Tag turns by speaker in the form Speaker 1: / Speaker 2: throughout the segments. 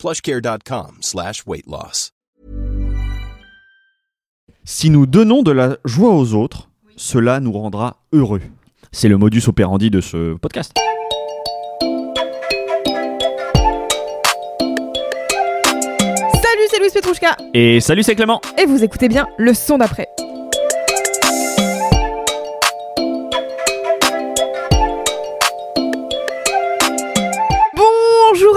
Speaker 1: plushcare.com slash weight loss.
Speaker 2: Si nous donnons de la joie aux autres, cela nous rendra heureux. C'est le modus operandi de ce podcast.
Speaker 3: Salut, c'est Louis Petrouchka
Speaker 2: Et salut, c'est Clément.
Speaker 3: et vous écoutez bien le son d'après.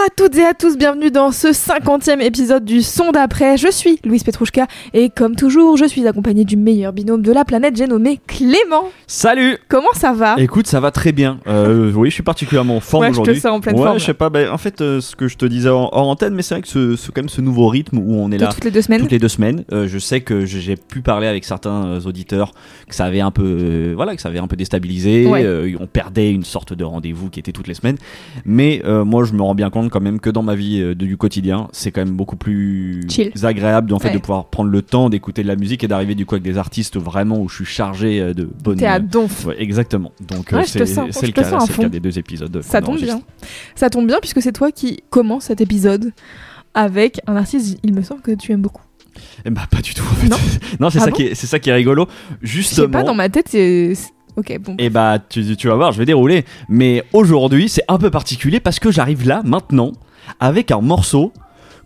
Speaker 3: À toutes et à tous, bienvenue dans ce 50e épisode du son d'après. Je suis Louise Petrouchka et comme toujours, je suis accompagnée du meilleur binôme de la planète, j'ai nommé Clément.
Speaker 2: Salut
Speaker 3: Comment ça va?
Speaker 2: Écoute, ça va très bien. Euh, oui, je suis particulièrement en forme
Speaker 3: Ouais, je te
Speaker 2: aujourd'hui.
Speaker 3: sens en pleine
Speaker 2: ouais,
Speaker 3: forme,
Speaker 2: je sais pas. ben, en fait, euh, ce que je te disais en, en antenne, mais c'est vrai que ce, ce- quand même ce nouveau rythme où on est
Speaker 3: De
Speaker 2: là
Speaker 3: toutes les deux semaines
Speaker 2: toutes les deux semaines. euh, je sais que j'ai- pu parler avec certains auditeurs que ça avait un peu, voilà, que ça avait un peu déstabilisé.
Speaker 3: Ouais.
Speaker 2: on perdait une sorte de rendez-vous qui était toutes les semaines. Mais moi, je me rends bien compte quand même que dans ma vie euh, du quotidien, c'est quand même beaucoup plus
Speaker 3: Chill.
Speaker 2: agréable en fait
Speaker 3: Ouais.
Speaker 2: de pouvoir prendre le temps d'écouter de la musique et d'arriver du coup avec des artistes vraiment où je suis chargé euh, de bonnes.
Speaker 3: T'es à donf.
Speaker 2: Ouais, exactement. Donc
Speaker 3: Ouais,
Speaker 2: euh, c'est le cas, le des deux épisodes.
Speaker 3: Ça tombe bien. Ça tombe bien puisque c'est toi qui commence cet épisode avec un artiste, il me semble que tu aimes beaucoup.
Speaker 2: Eh bah pas du tout. En fait.
Speaker 3: Non
Speaker 2: Non, c'est
Speaker 3: Ah
Speaker 2: ça
Speaker 3: bon
Speaker 2: qui est, ça qui est rigolo.
Speaker 3: Je sais
Speaker 2: Justement.
Speaker 3: pas, dans ma tête, c'est. Ok, bon.
Speaker 2: Et bah tu, tu vas voir, je vais dérouler. Mais aujourd'hui, c'est un peu particulier parce que j'arrive là maintenant avec un morceau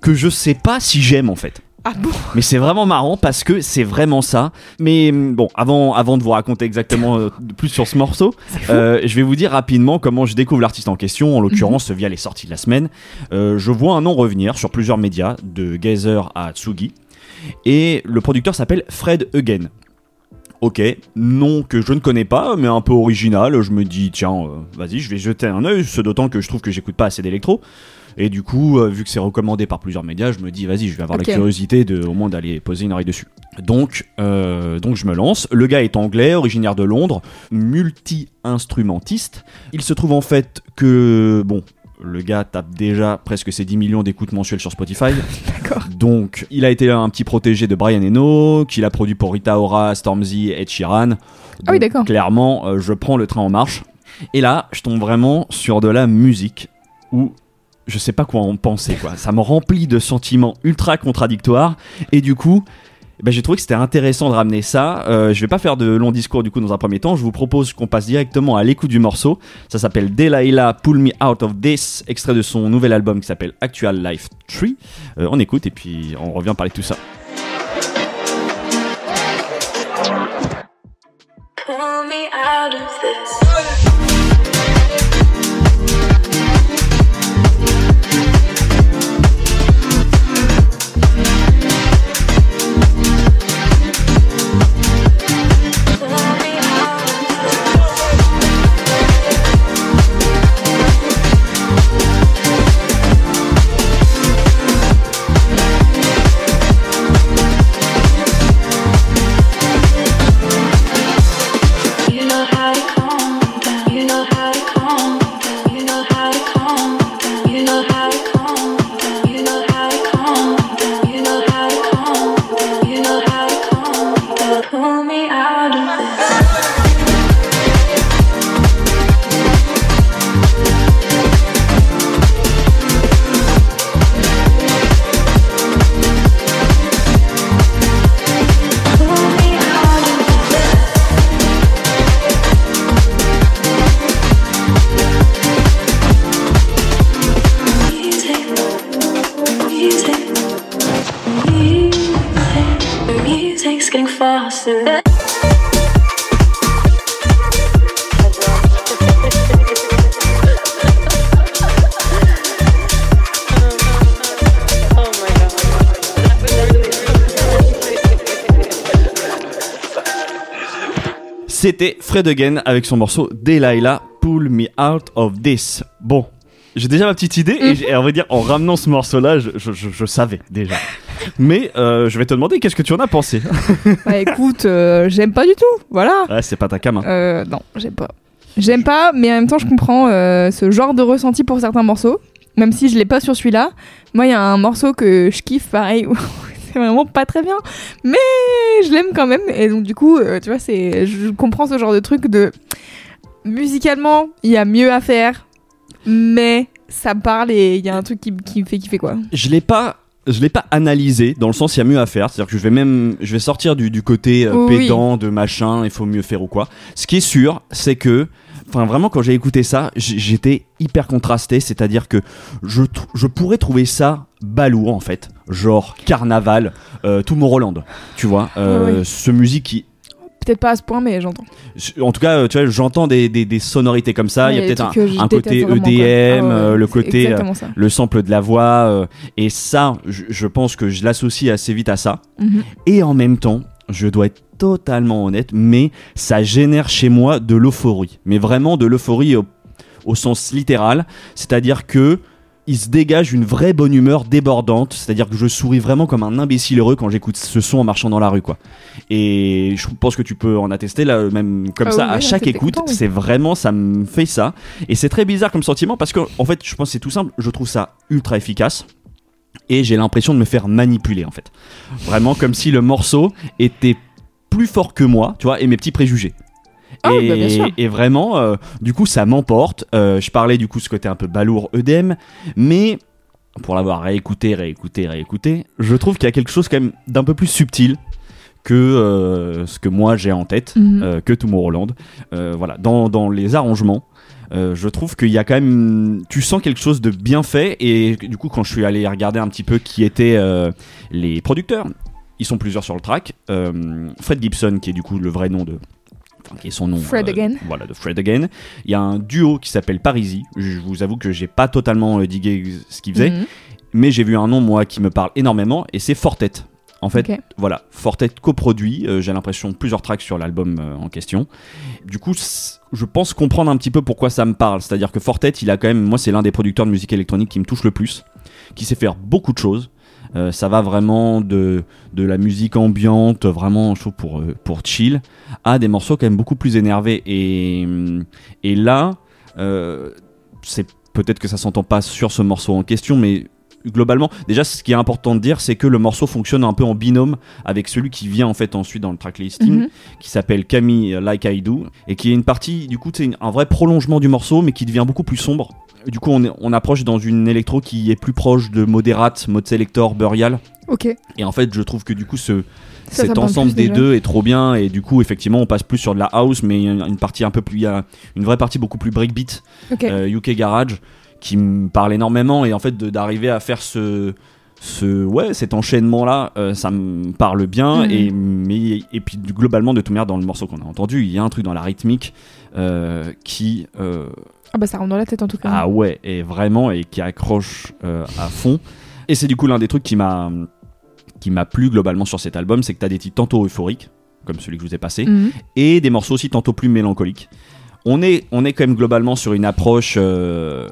Speaker 2: que je sais pas si j'aime en fait.
Speaker 3: Ah bon?
Speaker 2: Mais c'est vraiment marrant parce que c'est vraiment ça. Mais hum, bon, avant, avant de vous raconter exactement euh, plus sur ce morceau, euh, je vais vous dire rapidement comment je découvre l'artiste en question, en l'occurrence via les sorties de la semaine. Euh, je vois un nom revenir sur plusieurs médias, de Geyser à Tsugi, et le producteur s'appelle Fred Eugen. Ok, nom que je ne connais pas, mais un peu original. Je me dis, tiens, euh, vas-y, je vais jeter un œil, ce d'autant que je trouve que j'écoute pas assez d'électro. Et du coup, euh, vu que c'est recommandé par plusieurs médias, je me dis, vas-y, je vais avoir la curiosité de, au moins d'aller poser une oreille dessus. Donc, euh, donc je me lance. Le gars est anglais, originaire de Londres, multi-instrumentiste. Il se trouve en fait que, bon, le gars tape déjà presque ses 10 millions d'écoutes mensuelles sur Spotify.
Speaker 3: D'accord.
Speaker 2: Donc, il a été un petit protégé de Brian Eno, qu'il a produit pour Rita Ora, Stormzy et Sheeran.
Speaker 3: Ah oui, d'accord.
Speaker 2: Clairement, euh, je prends le train en marche. Et là, je tombe vraiment sur de la musique où je sais pas quoi en penser, quoi. Ça me remplit de sentiments ultra contradictoires. Et du coup, ben, j'ai trouvé que c'était intéressant de ramener ça. Euh, je vais pas faire de long discours du coup dans un premier temps. Je vous propose qu'on passe directement à l'écoute du morceau. Ça s'appelle Delilah Pull Me Out of This, extrait de son nouvel album qui s'appelle Actual Life 3. Euh, on écoute et puis on revient parler de tout ça.
Speaker 4: Faster.
Speaker 2: C'était Fred Again avec son morceau Delilah Pull Me Out of This. Bon, j'ai déjà ma petite idée et, et on va dire en ramenant ce morceau-là, je, je- je- je savais déjà. Mais euh, je vais te demander qu'est-ce que tu en as pensé?
Speaker 3: Bah écoute, euh, j'aime pas du tout. Voilà.
Speaker 2: Ouais, c'est pas ta cam. hein.
Speaker 3: Euh, non, j'aime pas. J'aime pas, mais en même temps, je comprends euh, ce genre de ressenti pour certains morceaux. Même si je l'ai pas sur celui-là. Moi, il y a un morceau que je kiffe, pareil. où c'est vraiment pas très bien. Mais je l'aime quand même. Et donc, du coup, euh, tu vois, c'est, je comprends ce genre de truc de. Musicalement, il y a mieux à faire. Mais ça me parle et il y a un truc qui, qui me fait kiffer, quoi.
Speaker 2: Je l'ai pas. Je l'ai pas analysé dans le sens il y a mieux à faire, c'est-à-dire que je vais même je vais sortir du, du côté euh,
Speaker 3: Oui.
Speaker 2: pédant de machin, il faut mieux faire ou quoi. Ce qui est sûr, c'est que enfin vraiment quand j'ai écouté ça, j'étais hyper contrasté, c'est-à-dire que je je pourrais trouver ça balourd en fait, genre carnaval, euh, tout Roland, tu vois, euh, ce musique qui
Speaker 3: Peut-être pas à ce point, mais j'entends.
Speaker 2: en tout cas, tu vois, j'entends des, des, des sonorités comme ça. Il y a peut-être un, côté
Speaker 3: vraiment,
Speaker 2: EDM,
Speaker 3: quoi. Ah ouais,
Speaker 2: euh, le côté, euh, le sample de la voix. euh, et ça, je, je pense que je l'associe assez vite à ça.
Speaker 3: Mhm.
Speaker 2: Et en même temps, je dois être totalement honnête, mais ça génère chez moi de l'euphorie. Mais vraiment de l'euphorie au, au sens littéral. C'est-à-dire que il se dégage une vraie bonne humeur débordante. C'est-à-dire que je souris vraiment comme un imbécile heureux quand j'écoute ce son en marchant dans la rue, quoi. Et je pense que tu peux en attester là, même comme
Speaker 3: Ah
Speaker 2: ça,
Speaker 3: oui,
Speaker 2: à chaque écoute,
Speaker 3: oui.
Speaker 2: c'est vraiment, ça me fait ça. Et c'est très bizarre comme sentiment parce que, en fait, je pense que c'est tout simple. Je trouve ça ultra efficace. Et j'ai l'impression de me faire manipuler, en fait. Vraiment comme si le morceau était plus fort que moi, tu vois, et mes petits préjugés.
Speaker 3: Ah,
Speaker 2: et,
Speaker 3: bah, bien sûr.
Speaker 2: et vraiment, euh, du coup, ça m'emporte. Euh, je parlais du coup ce côté un peu balourd EDM, mais pour l'avoir réécouté, réécouté, réécouté, je trouve qu'il y a quelque chose quand même d'un peu plus subtil que euh, ce que moi j'ai en tête,
Speaker 3: Mhm.
Speaker 2: euh, que Tomorrowland. Voilà, dans, dans les arrangements. euh, je trouve qu'il y a quand même, tu sens quelque chose de bien fait et du coup quand je suis allé regarder un petit peu qui étaient euh, les producteurs, ils sont plusieurs sur le track. Euh, Fred Gibson qui est du coup le vrai nom de, enfin, qui est son nom. euh,
Speaker 3: Fred Again.
Speaker 2: Voilà, de Fred Again. Il y a un duo qui s'appelle Parisi. Je vous avoue que j'ai pas totalement euh, digué ce qu'il faisait,
Speaker 3: Mhm.
Speaker 2: mais j'ai vu un nom moi qui me parle énormément et c'est Fortet. En fait, voilà, Fortet coproduit, euh, j'ai l'impression plusieurs tracks sur l'album euh, en question. Du coup, je pense comprendre un petit peu pourquoi ça me parle. C'est-à-dire que Fortet, il a quand même, moi c'est l'un des producteurs de musique électronique qui me touche le plus, qui sait faire beaucoup de choses. Euh, ça va vraiment de, de la musique ambiante, vraiment trouve pour, euh, pour chill, à des morceaux quand même beaucoup plus énervés. Et, hum, et là, euh, c'est peut-être que ça s'entend pas sur ce morceau en question, mais globalement, déjà, ce qui est important de dire, c'est que le morceau fonctionne un peu en binôme avec celui qui vient en fait ensuite dans le track listing,
Speaker 3: Mhm.
Speaker 2: qui s'appelle Camille Like I Do, et qui est une partie, du coup, c'est un vrai prolongement du morceau, mais qui devient beaucoup plus sombre. Du coup, on, est- on approche dans une électro qui est plus proche de Moderate, Mode Selector, Burial.
Speaker 3: Ok.
Speaker 2: Et en fait, je trouve que du coup, ce,
Speaker 3: Ça,
Speaker 2: cet
Speaker 3: ça
Speaker 2: ensemble des
Speaker 3: déjà.
Speaker 2: deux est trop bien. Et du coup, effectivement, on passe plus sur de la house, mais il y a une partie un peu plus, il y a une vraie partie beaucoup plus breakbeat,
Speaker 3: Ok.
Speaker 2: euh, UK Garage, qui me parle énormément. Et en fait, d'arriver à faire ce, ce, ouais, cet enchaînement là, ça me parle bien.
Speaker 3: Mhm.
Speaker 2: Et mais et puis globalement, de toute manière, dans le morceau qu'on a entendu, il y a un truc dans la rythmique euh, qui euh,
Speaker 3: Ah bah ça rentre dans la tête en tout cas.
Speaker 2: ah ouais, et vraiment, et qui accroche euh, à fond. Et c'est du coup l'un des trucs qui m'a qui m'a plu globalement sur cet album, c'est que t'as des titres tantôt euphoriques, comme celui que je vous ai passé,
Speaker 3: Mhm.
Speaker 2: et des morceaux aussi tantôt plus mélancoliques. On est, on est quand même globalement sur une approche euh,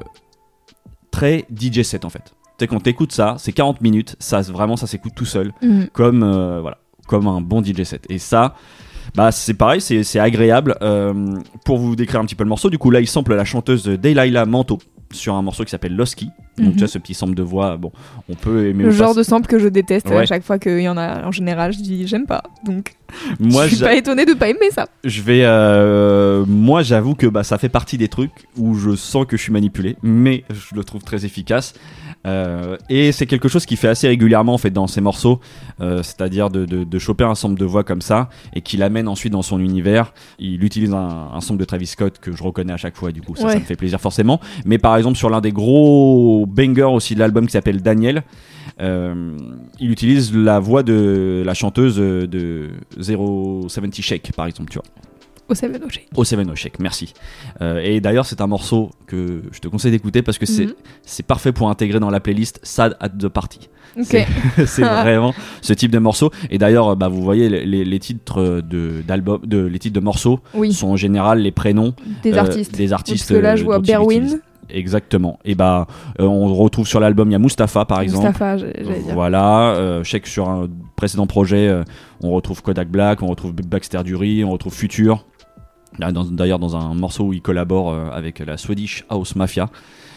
Speaker 2: très DJ set en fait. Tu sais, quand t'écoutes ça, c'est 40 minutes, ça vraiment ça s'écoute tout seul
Speaker 3: Mhm.
Speaker 2: comme euh, voilà comme un bon DJ set et ça bah c'est pareil c'est c'est agréable Euh, pour vous décrire un petit peu le morceau du coup là il sample la chanteuse Daylilah Manto sur un morceau qui s'appelle Losky donc
Speaker 3: Mhm.
Speaker 2: tu vois ce petit sample de voix bon on peut aimer
Speaker 3: Le
Speaker 2: pas.
Speaker 3: genre de sample que je déteste
Speaker 2: Ouais.
Speaker 3: à chaque fois qu'il y en a en général, je dis j'aime pas. Donc
Speaker 2: moi
Speaker 3: je suis pas étonnée de pas aimer ça.
Speaker 2: je vais euh, moi j'avoue que bah ça fait partie des trucs où je sens que je suis manipulé mais je le trouve très efficace. Euh, et c'est quelque chose qui fait assez régulièrement en fait dans ses morceaux euh, c'est-à-dire de, de, de choper un sample de voix comme ça et qu'il amène ensuite dans son univers. Il utilise un, un sample de Travis Scott que je reconnais à chaque fois du coup ça, me fait plaisir forcément. Mais par exemple sur l'un des gros bangers aussi de l'album qui s'appelle Daniel euh, il utilise la voix de la chanteuse de 070 Shake par exemple tu vois
Speaker 3: Au Seven Ocean.
Speaker 2: au Seven O Shake, merci. Euh, et d'ailleurs, c'est un morceau que je te conseille d'écouter parce que c'est
Speaker 3: Mhm.
Speaker 2: c'est parfait pour intégrer dans la playlist Sad at the Party. C'est- c'est vraiment ce type de morceau. Et d'ailleurs, bah, vous voyez les, titres de de les titres de morceaux
Speaker 3: Oui,
Speaker 2: sont en général les prénoms
Speaker 3: des
Speaker 2: euh,
Speaker 3: artistes.
Speaker 2: des artistes.
Speaker 3: Parce que là, je vois Berwin.
Speaker 2: Exactement. Et bah, euh, on retrouve sur l'album, il y a Mustapha par exemple.
Speaker 3: Mustapha, dire.
Speaker 2: Voilà, euh, je sais que sur un précédent projet, euh, on retrouve Kodak Black, on retrouve Baxter Dury, on retrouve Future. D'ailleurs, dans un morceau où il collabore euh, avec la Swedish House Mafia.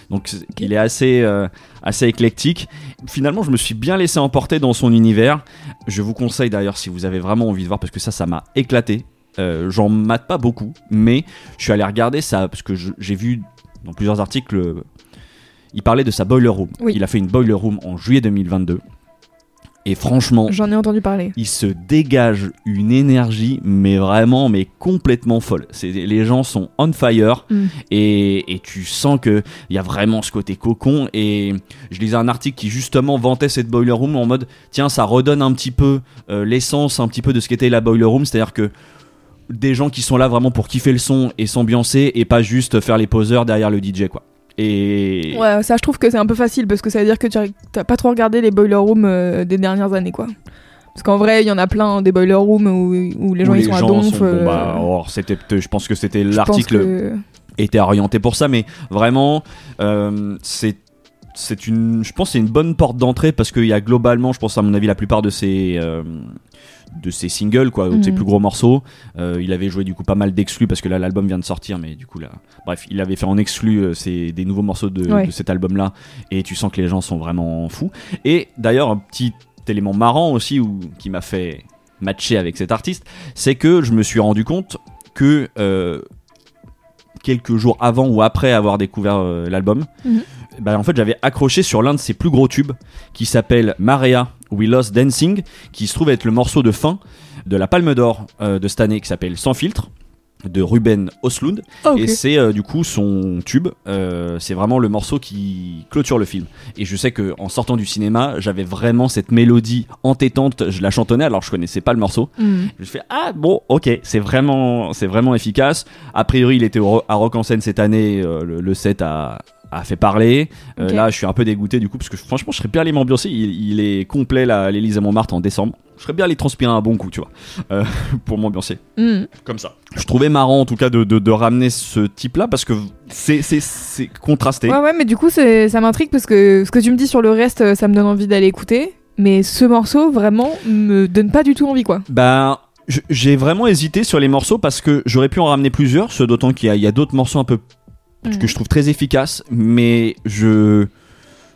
Speaker 2: Donc, il est assez, assez éclectique. Finalement, je me suis bien laissé emporter dans son univers. Je vous conseille d'ailleurs, si vous avez vraiment envie de voir, parce que ça, ça m'a éclaté. Euh, J'en mate pas beaucoup, mais je suis allé regarder ça, parce que j'ai vu dans plusieurs articles, il parlait de sa Boiler Room.
Speaker 3: Oui.
Speaker 2: Il a fait une Boiler Room en juillet 2022. Et franchement,
Speaker 3: J'en ai entendu parler.
Speaker 2: il se dégage une énergie, mais vraiment, mais complètement folle. C'est, les gens sont on fire
Speaker 3: Mm.
Speaker 2: et, et tu sens que il y a vraiment ce côté cocon. Et je lisais un article qui justement vantait cette boiler room en mode tiens, ça redonne un petit peu euh, l'essence, un petit peu de ce qu'était la boiler room, c'est-à-dire que des gens qui sont là vraiment pour kiffer le son et s'ambiancer et pas juste faire les poseurs derrière le DJ quoi. Et
Speaker 3: Ouais, ça je trouve que c'est un peu facile parce que ça veut dire que tu as- t'as pas trop regardé les boiler rooms euh, des dernières années quoi. Parce qu'en vrai, il y en a plein des boiler rooms où, où les gens
Speaker 2: où
Speaker 3: ils sont à donf.
Speaker 2: sont- bon,
Speaker 3: euh,
Speaker 2: bah, or, c'était, je pense que c'était l'article
Speaker 3: que-
Speaker 2: était orienté pour ça, mais vraiment, euh, c'est c'est une, je pense, que c'est une bonne porte d'entrée parce qu'il y a globalement, je pense à mon avis, la plupart de ces euh, de ses singles, quoi, de ses
Speaker 3: Mhm.
Speaker 2: plus gros morceaux. Euh, il avait joué du coup pas mal d'exclus parce que là l'album vient de sortir, mais du coup là, bref, il avait fait en exclu euh, des nouveaux morceaux de,
Speaker 3: Ouais.
Speaker 2: de cet album-là, et tu sens que les gens sont vraiment fous. Et d'ailleurs, un petit élément marrant aussi ou qui m'a fait matcher avec cet artiste, c'est que je me suis rendu compte que euh, quelques jours avant ou après avoir découvert euh, l'album,
Speaker 3: Mhm.
Speaker 2: bah, en fait j'avais accroché sur l'un de ses plus gros tubes qui s'appelle Maria We Lost Dancing, qui se trouve être le morceau de fin de la Palme d'Or euh, de cette année qui s'appelle Sans filtre de Ruben Oslund
Speaker 3: Ah,
Speaker 2: et c'est euh, du coup son tube. Euh, c'est vraiment le morceau qui clôture le film. Et je sais que en sortant du cinéma j'avais vraiment cette mélodie entêtante. Je la chantonnais alors je connaissais pas le morceau.
Speaker 3: Mm.
Speaker 2: je fais ah bon ok c'est vraiment c'est vraiment efficace. A priori il était au- à Rock en scène cette année euh, le, le set a a fait parler Euh, là je suis un peu dégoûté du coup parce que franchement je serais bien allé m'ambiancer il, il est complet là à l'Élysée Montmartre en décembre je serais bien allé transpirer un bon coup tu vois euh, pour m'ambiancer
Speaker 3: Mm.
Speaker 2: comme ça. Je trouvais marrant en tout cas de, de, de ramener ce type-là parce que c'est, c'est, c'est contrasté.
Speaker 3: Ouais, ouais, mais du coup, c'est- ça m'intrigue parce que ce que tu me dis sur le reste, ça me donne envie d'aller écouter. Mais ce morceau, vraiment, me donne pas du tout envie, quoi.
Speaker 2: Ben, j- j'ai vraiment hésité sur les morceaux parce que j'aurais pu en ramener plusieurs, ce d'autant qu'il y a, il y a d'autres morceaux un peu
Speaker 3: Mm.
Speaker 2: que je trouve très efficaces, mais je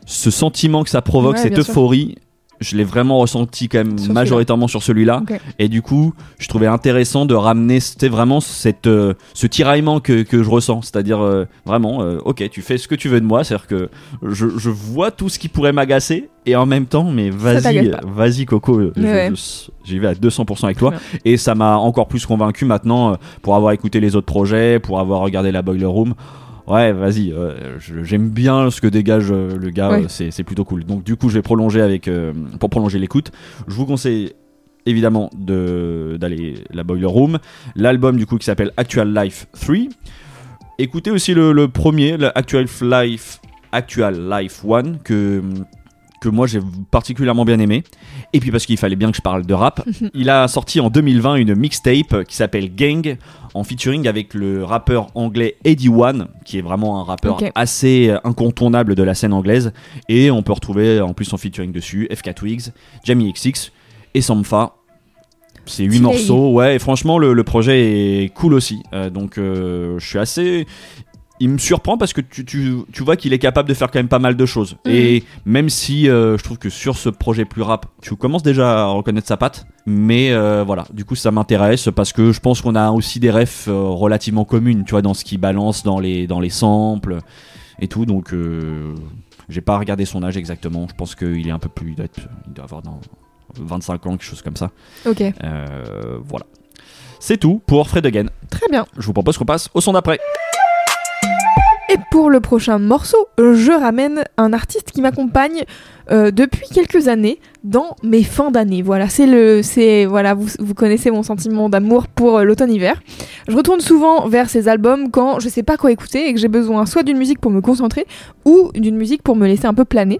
Speaker 2: ce sentiment que ça provoque,
Speaker 3: Ouais,
Speaker 2: cette euphorie, je l'ai vraiment ressenti quand même
Speaker 3: Sur
Speaker 2: majoritairement sur celui-là. Et du coup, je trouvais intéressant de ramener, c'était vraiment cette, euh, ce tiraillement que, que je ressens. C'est-à-dire, euh, vraiment, euh, ok, tu fais ce que tu veux de moi. C'est-à-dire que je, je vois tout ce qui pourrait m'agacer et en même temps, mais vas-y, vas-y, Coco,
Speaker 3: Ouais.
Speaker 2: j'y vais à 200% avec toi. Et ça m'a encore plus convaincu maintenant pour avoir écouté les autres projets, pour avoir regardé la Boiler Room. Ouais, vas-y, euh, j'aime bien ce que dégage euh, le gars,
Speaker 3: Ouais.
Speaker 2: euh, c'est plutôt cool. Donc du coup, je vais prolonger avec pour prolonger l'écoute. Je vous conseille évidemment de d'aller la Boiler Room, l'album du coup qui s'appelle Actual Life 3. Écoutez aussi le, le premier, le Actual Life Actual Life 1 que que moi j'ai particulièrement bien aimé. Et puis parce qu'il fallait bien que je parle de rap, il a sorti en 2020 une mixtape qui s'appelle Gang en featuring avec le rappeur anglais Eddie One, qui est vraiment un rappeur assez incontournable de la scène anglaise. Et on peut retrouver en plus en featuring dessus FK Twigs, Jamie XX et Sampha. C'est huit morceaux, ouais, et franchement le, le projet est cool aussi. Euh, donc euh, je suis assez il me surprend parce que tu, tu, tu vois qu'il est capable de faire quand même pas mal de choses.
Speaker 3: Mhm.
Speaker 2: Et même si euh, je trouve que sur ce projet plus rap, tu commences déjà à reconnaître sa patte. Mais euh, voilà, du coup ça m'intéresse parce que je pense qu'on a aussi des refs euh, relativement communes, tu vois, dans ce qu'il balance, dans les, dans les samples et tout. Donc euh, j'ai pas regardé son âge exactement. Je pense qu'il est un peu plus... Il doit, être- il doit avoir dans 25 ans, quelque chose comme ça.
Speaker 3: Ok,
Speaker 2: voilà. C'est tout pour Fred Again.
Speaker 3: très bien.
Speaker 2: Je vous propose qu'on passe au son d'après.
Speaker 3: Et pour le prochain morceau, je ramène un artiste qui m'accompagne euh, depuis quelques années dans mes fins d'année. Voilà, c'est le, c'est voilà, vous, connaissez mon sentiment d'amour pour euh, l'automne-hiver. Je retourne souvent vers ces albums quand je sais pas quoi écouter et que j'ai besoin soit d'une musique pour me concentrer ou d'une musique pour me laisser un peu planer.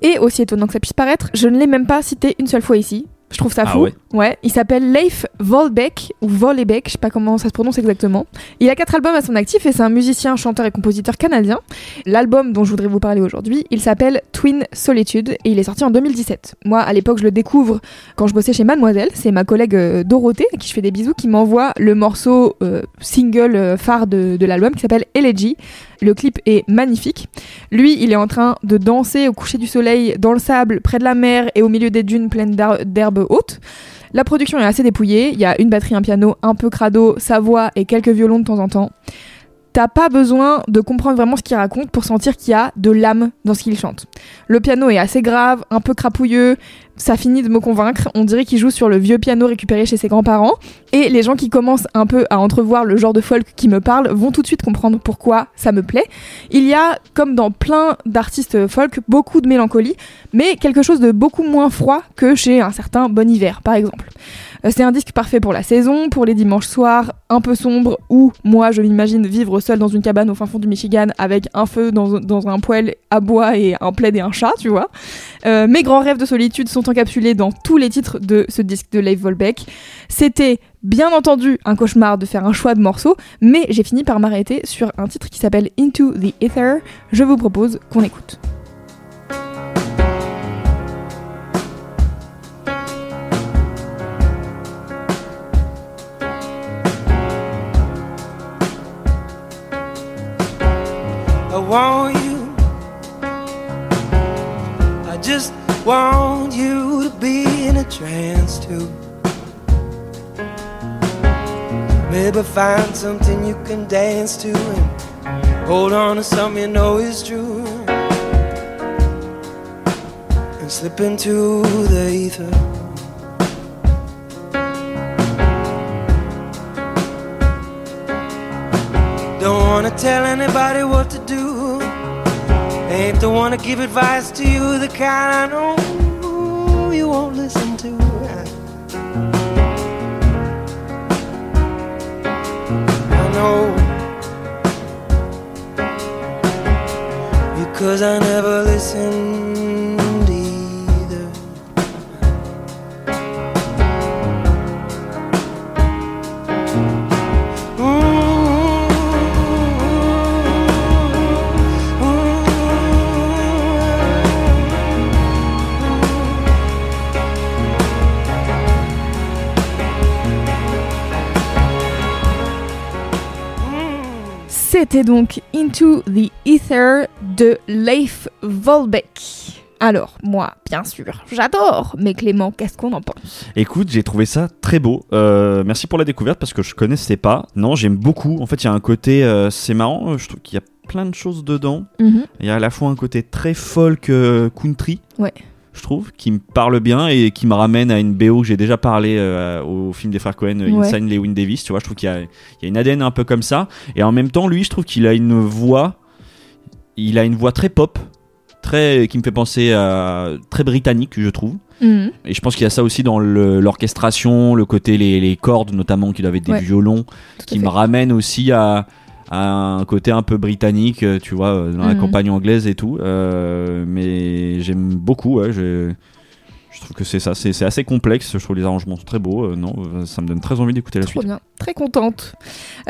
Speaker 3: Et aussi étonnant que ça puisse paraître, je ne l'ai même pas cité une seule fois ici. Je trouve ça
Speaker 2: Ah
Speaker 3: fou.
Speaker 2: ouais
Speaker 3: il s'appelle Leif Volbeck ou Vollebeck, je sais pas comment ça se prononce exactement. Il a quatre albums à son actif et c'est un musicien, chanteur et compositeur canadien. L'album dont je voudrais vous parler aujourd'hui, il s'appelle Twin Solitude et il est sorti en 2017. Moi, à l'époque, je le découvre quand je bossais chez Mademoiselle. C'est ma collègue euh, Dorothée, à qui je fais des bisous, qui m'envoie le morceau euh, single euh, phare de, de l'album qui s'appelle Elegy. Le clip est magnifique. Lui, il est en train de danser au coucher du soleil dans le sable, près de la mer et au milieu des dunes pleines d'herbes hautes. La production est assez dépouillée. Il y a une batterie, un piano, un peu crado, sa voix et quelques violons de temps en temps. T'as pas besoin de comprendre vraiment ce qu'il raconte pour sentir qu'il y a de l'âme dans ce qu'il chante. Le piano est assez grave, un peu crapouilleux, ça finit de me convaincre. On dirait qu'il joue sur le vieux piano récupéré chez ses grands-parents. Et les gens qui commencent un peu à entrevoir le genre de folk qui me parle vont tout de suite comprendre pourquoi ça me plaît. Il y a, comme dans plein d'artistes folk, beaucoup de mélancolie, mais quelque chose de beaucoup moins froid que chez un certain Bon Hiver, par exemple. Euh, C'est un disque parfait pour la saison, pour les dimanches soirs un peu sombres, où moi je m'imagine vivre seul dans une cabane au fin fond du Michigan avec un feu dans, dans un poêle à bois et un plaid et un chat, tu vois. Euh, mes grands rêves de solitude sont encapsulés dans tous les titres de ce disque de Leif Volbeck. C'était bien entendu un cauchemar de faire un choix de morceaux, mais j'ai fini par m'arrêter sur un titre qui s'appelle Into the Ether. Je vous propose qu'on écoute.
Speaker 5: Want you. I just want you to be in a trance too. Maybe find something you can dance to and hold on to something you know is true. And slip into the ether. Don't wanna tell anybody what. One to give advice to you, the kind I know you won't listen to. I know. Because I never listened
Speaker 3: C'était donc Into the Ether de Leif Volbeck. Alors, moi, bien sûr, j'adore, mais Clément, qu'est-ce qu'on en pense?
Speaker 2: Écoute, j'ai trouvé ça très beau. Euh, merci pour la découverte parce que je connaissais pas. Non, j'aime beaucoup. En fait, il y a un côté, euh, c'est marrant. euh, Je trouve qu'il y a plein de choses dedans. Il y a à la fois un côté très folk euh, country.
Speaker 3: Ouais.
Speaker 2: Je trouve, qui me parle bien et qui me ramène à une BO que j'ai déjà parlé euh, au film des frères Cohen, euh,
Speaker 3: Ouais.
Speaker 2: Insane Lewin Davis. Tu vois, je trouve qu'il y a, il y a une ADN un peu comme ça. Et en même temps, lui, je trouve qu'il a une voix, il a une voix très pop, très, qui me fait penser à très britannique, je trouve.
Speaker 3: Mhm.
Speaker 2: Et je pense qu'il y a ça aussi dans l'orchestration, le côté les, les cordes notamment qu'il avait des
Speaker 3: Ouais.
Speaker 2: violons,
Speaker 3: Tout
Speaker 2: qui me ramène aussi à, à un côté un peu britannique, euh, tu vois, euh, dans la
Speaker 3: Mhm.
Speaker 2: campagne anglaise et tout. Euh, mais j'aime beaucoup, ouais, je, je trouve que c'est ça, c'est assez complexe. Je trouve les arrangements sont très beaux. euh, non, ça me donne très envie d'écouter la
Speaker 3: Trop
Speaker 2: suite.
Speaker 3: bien, très contente.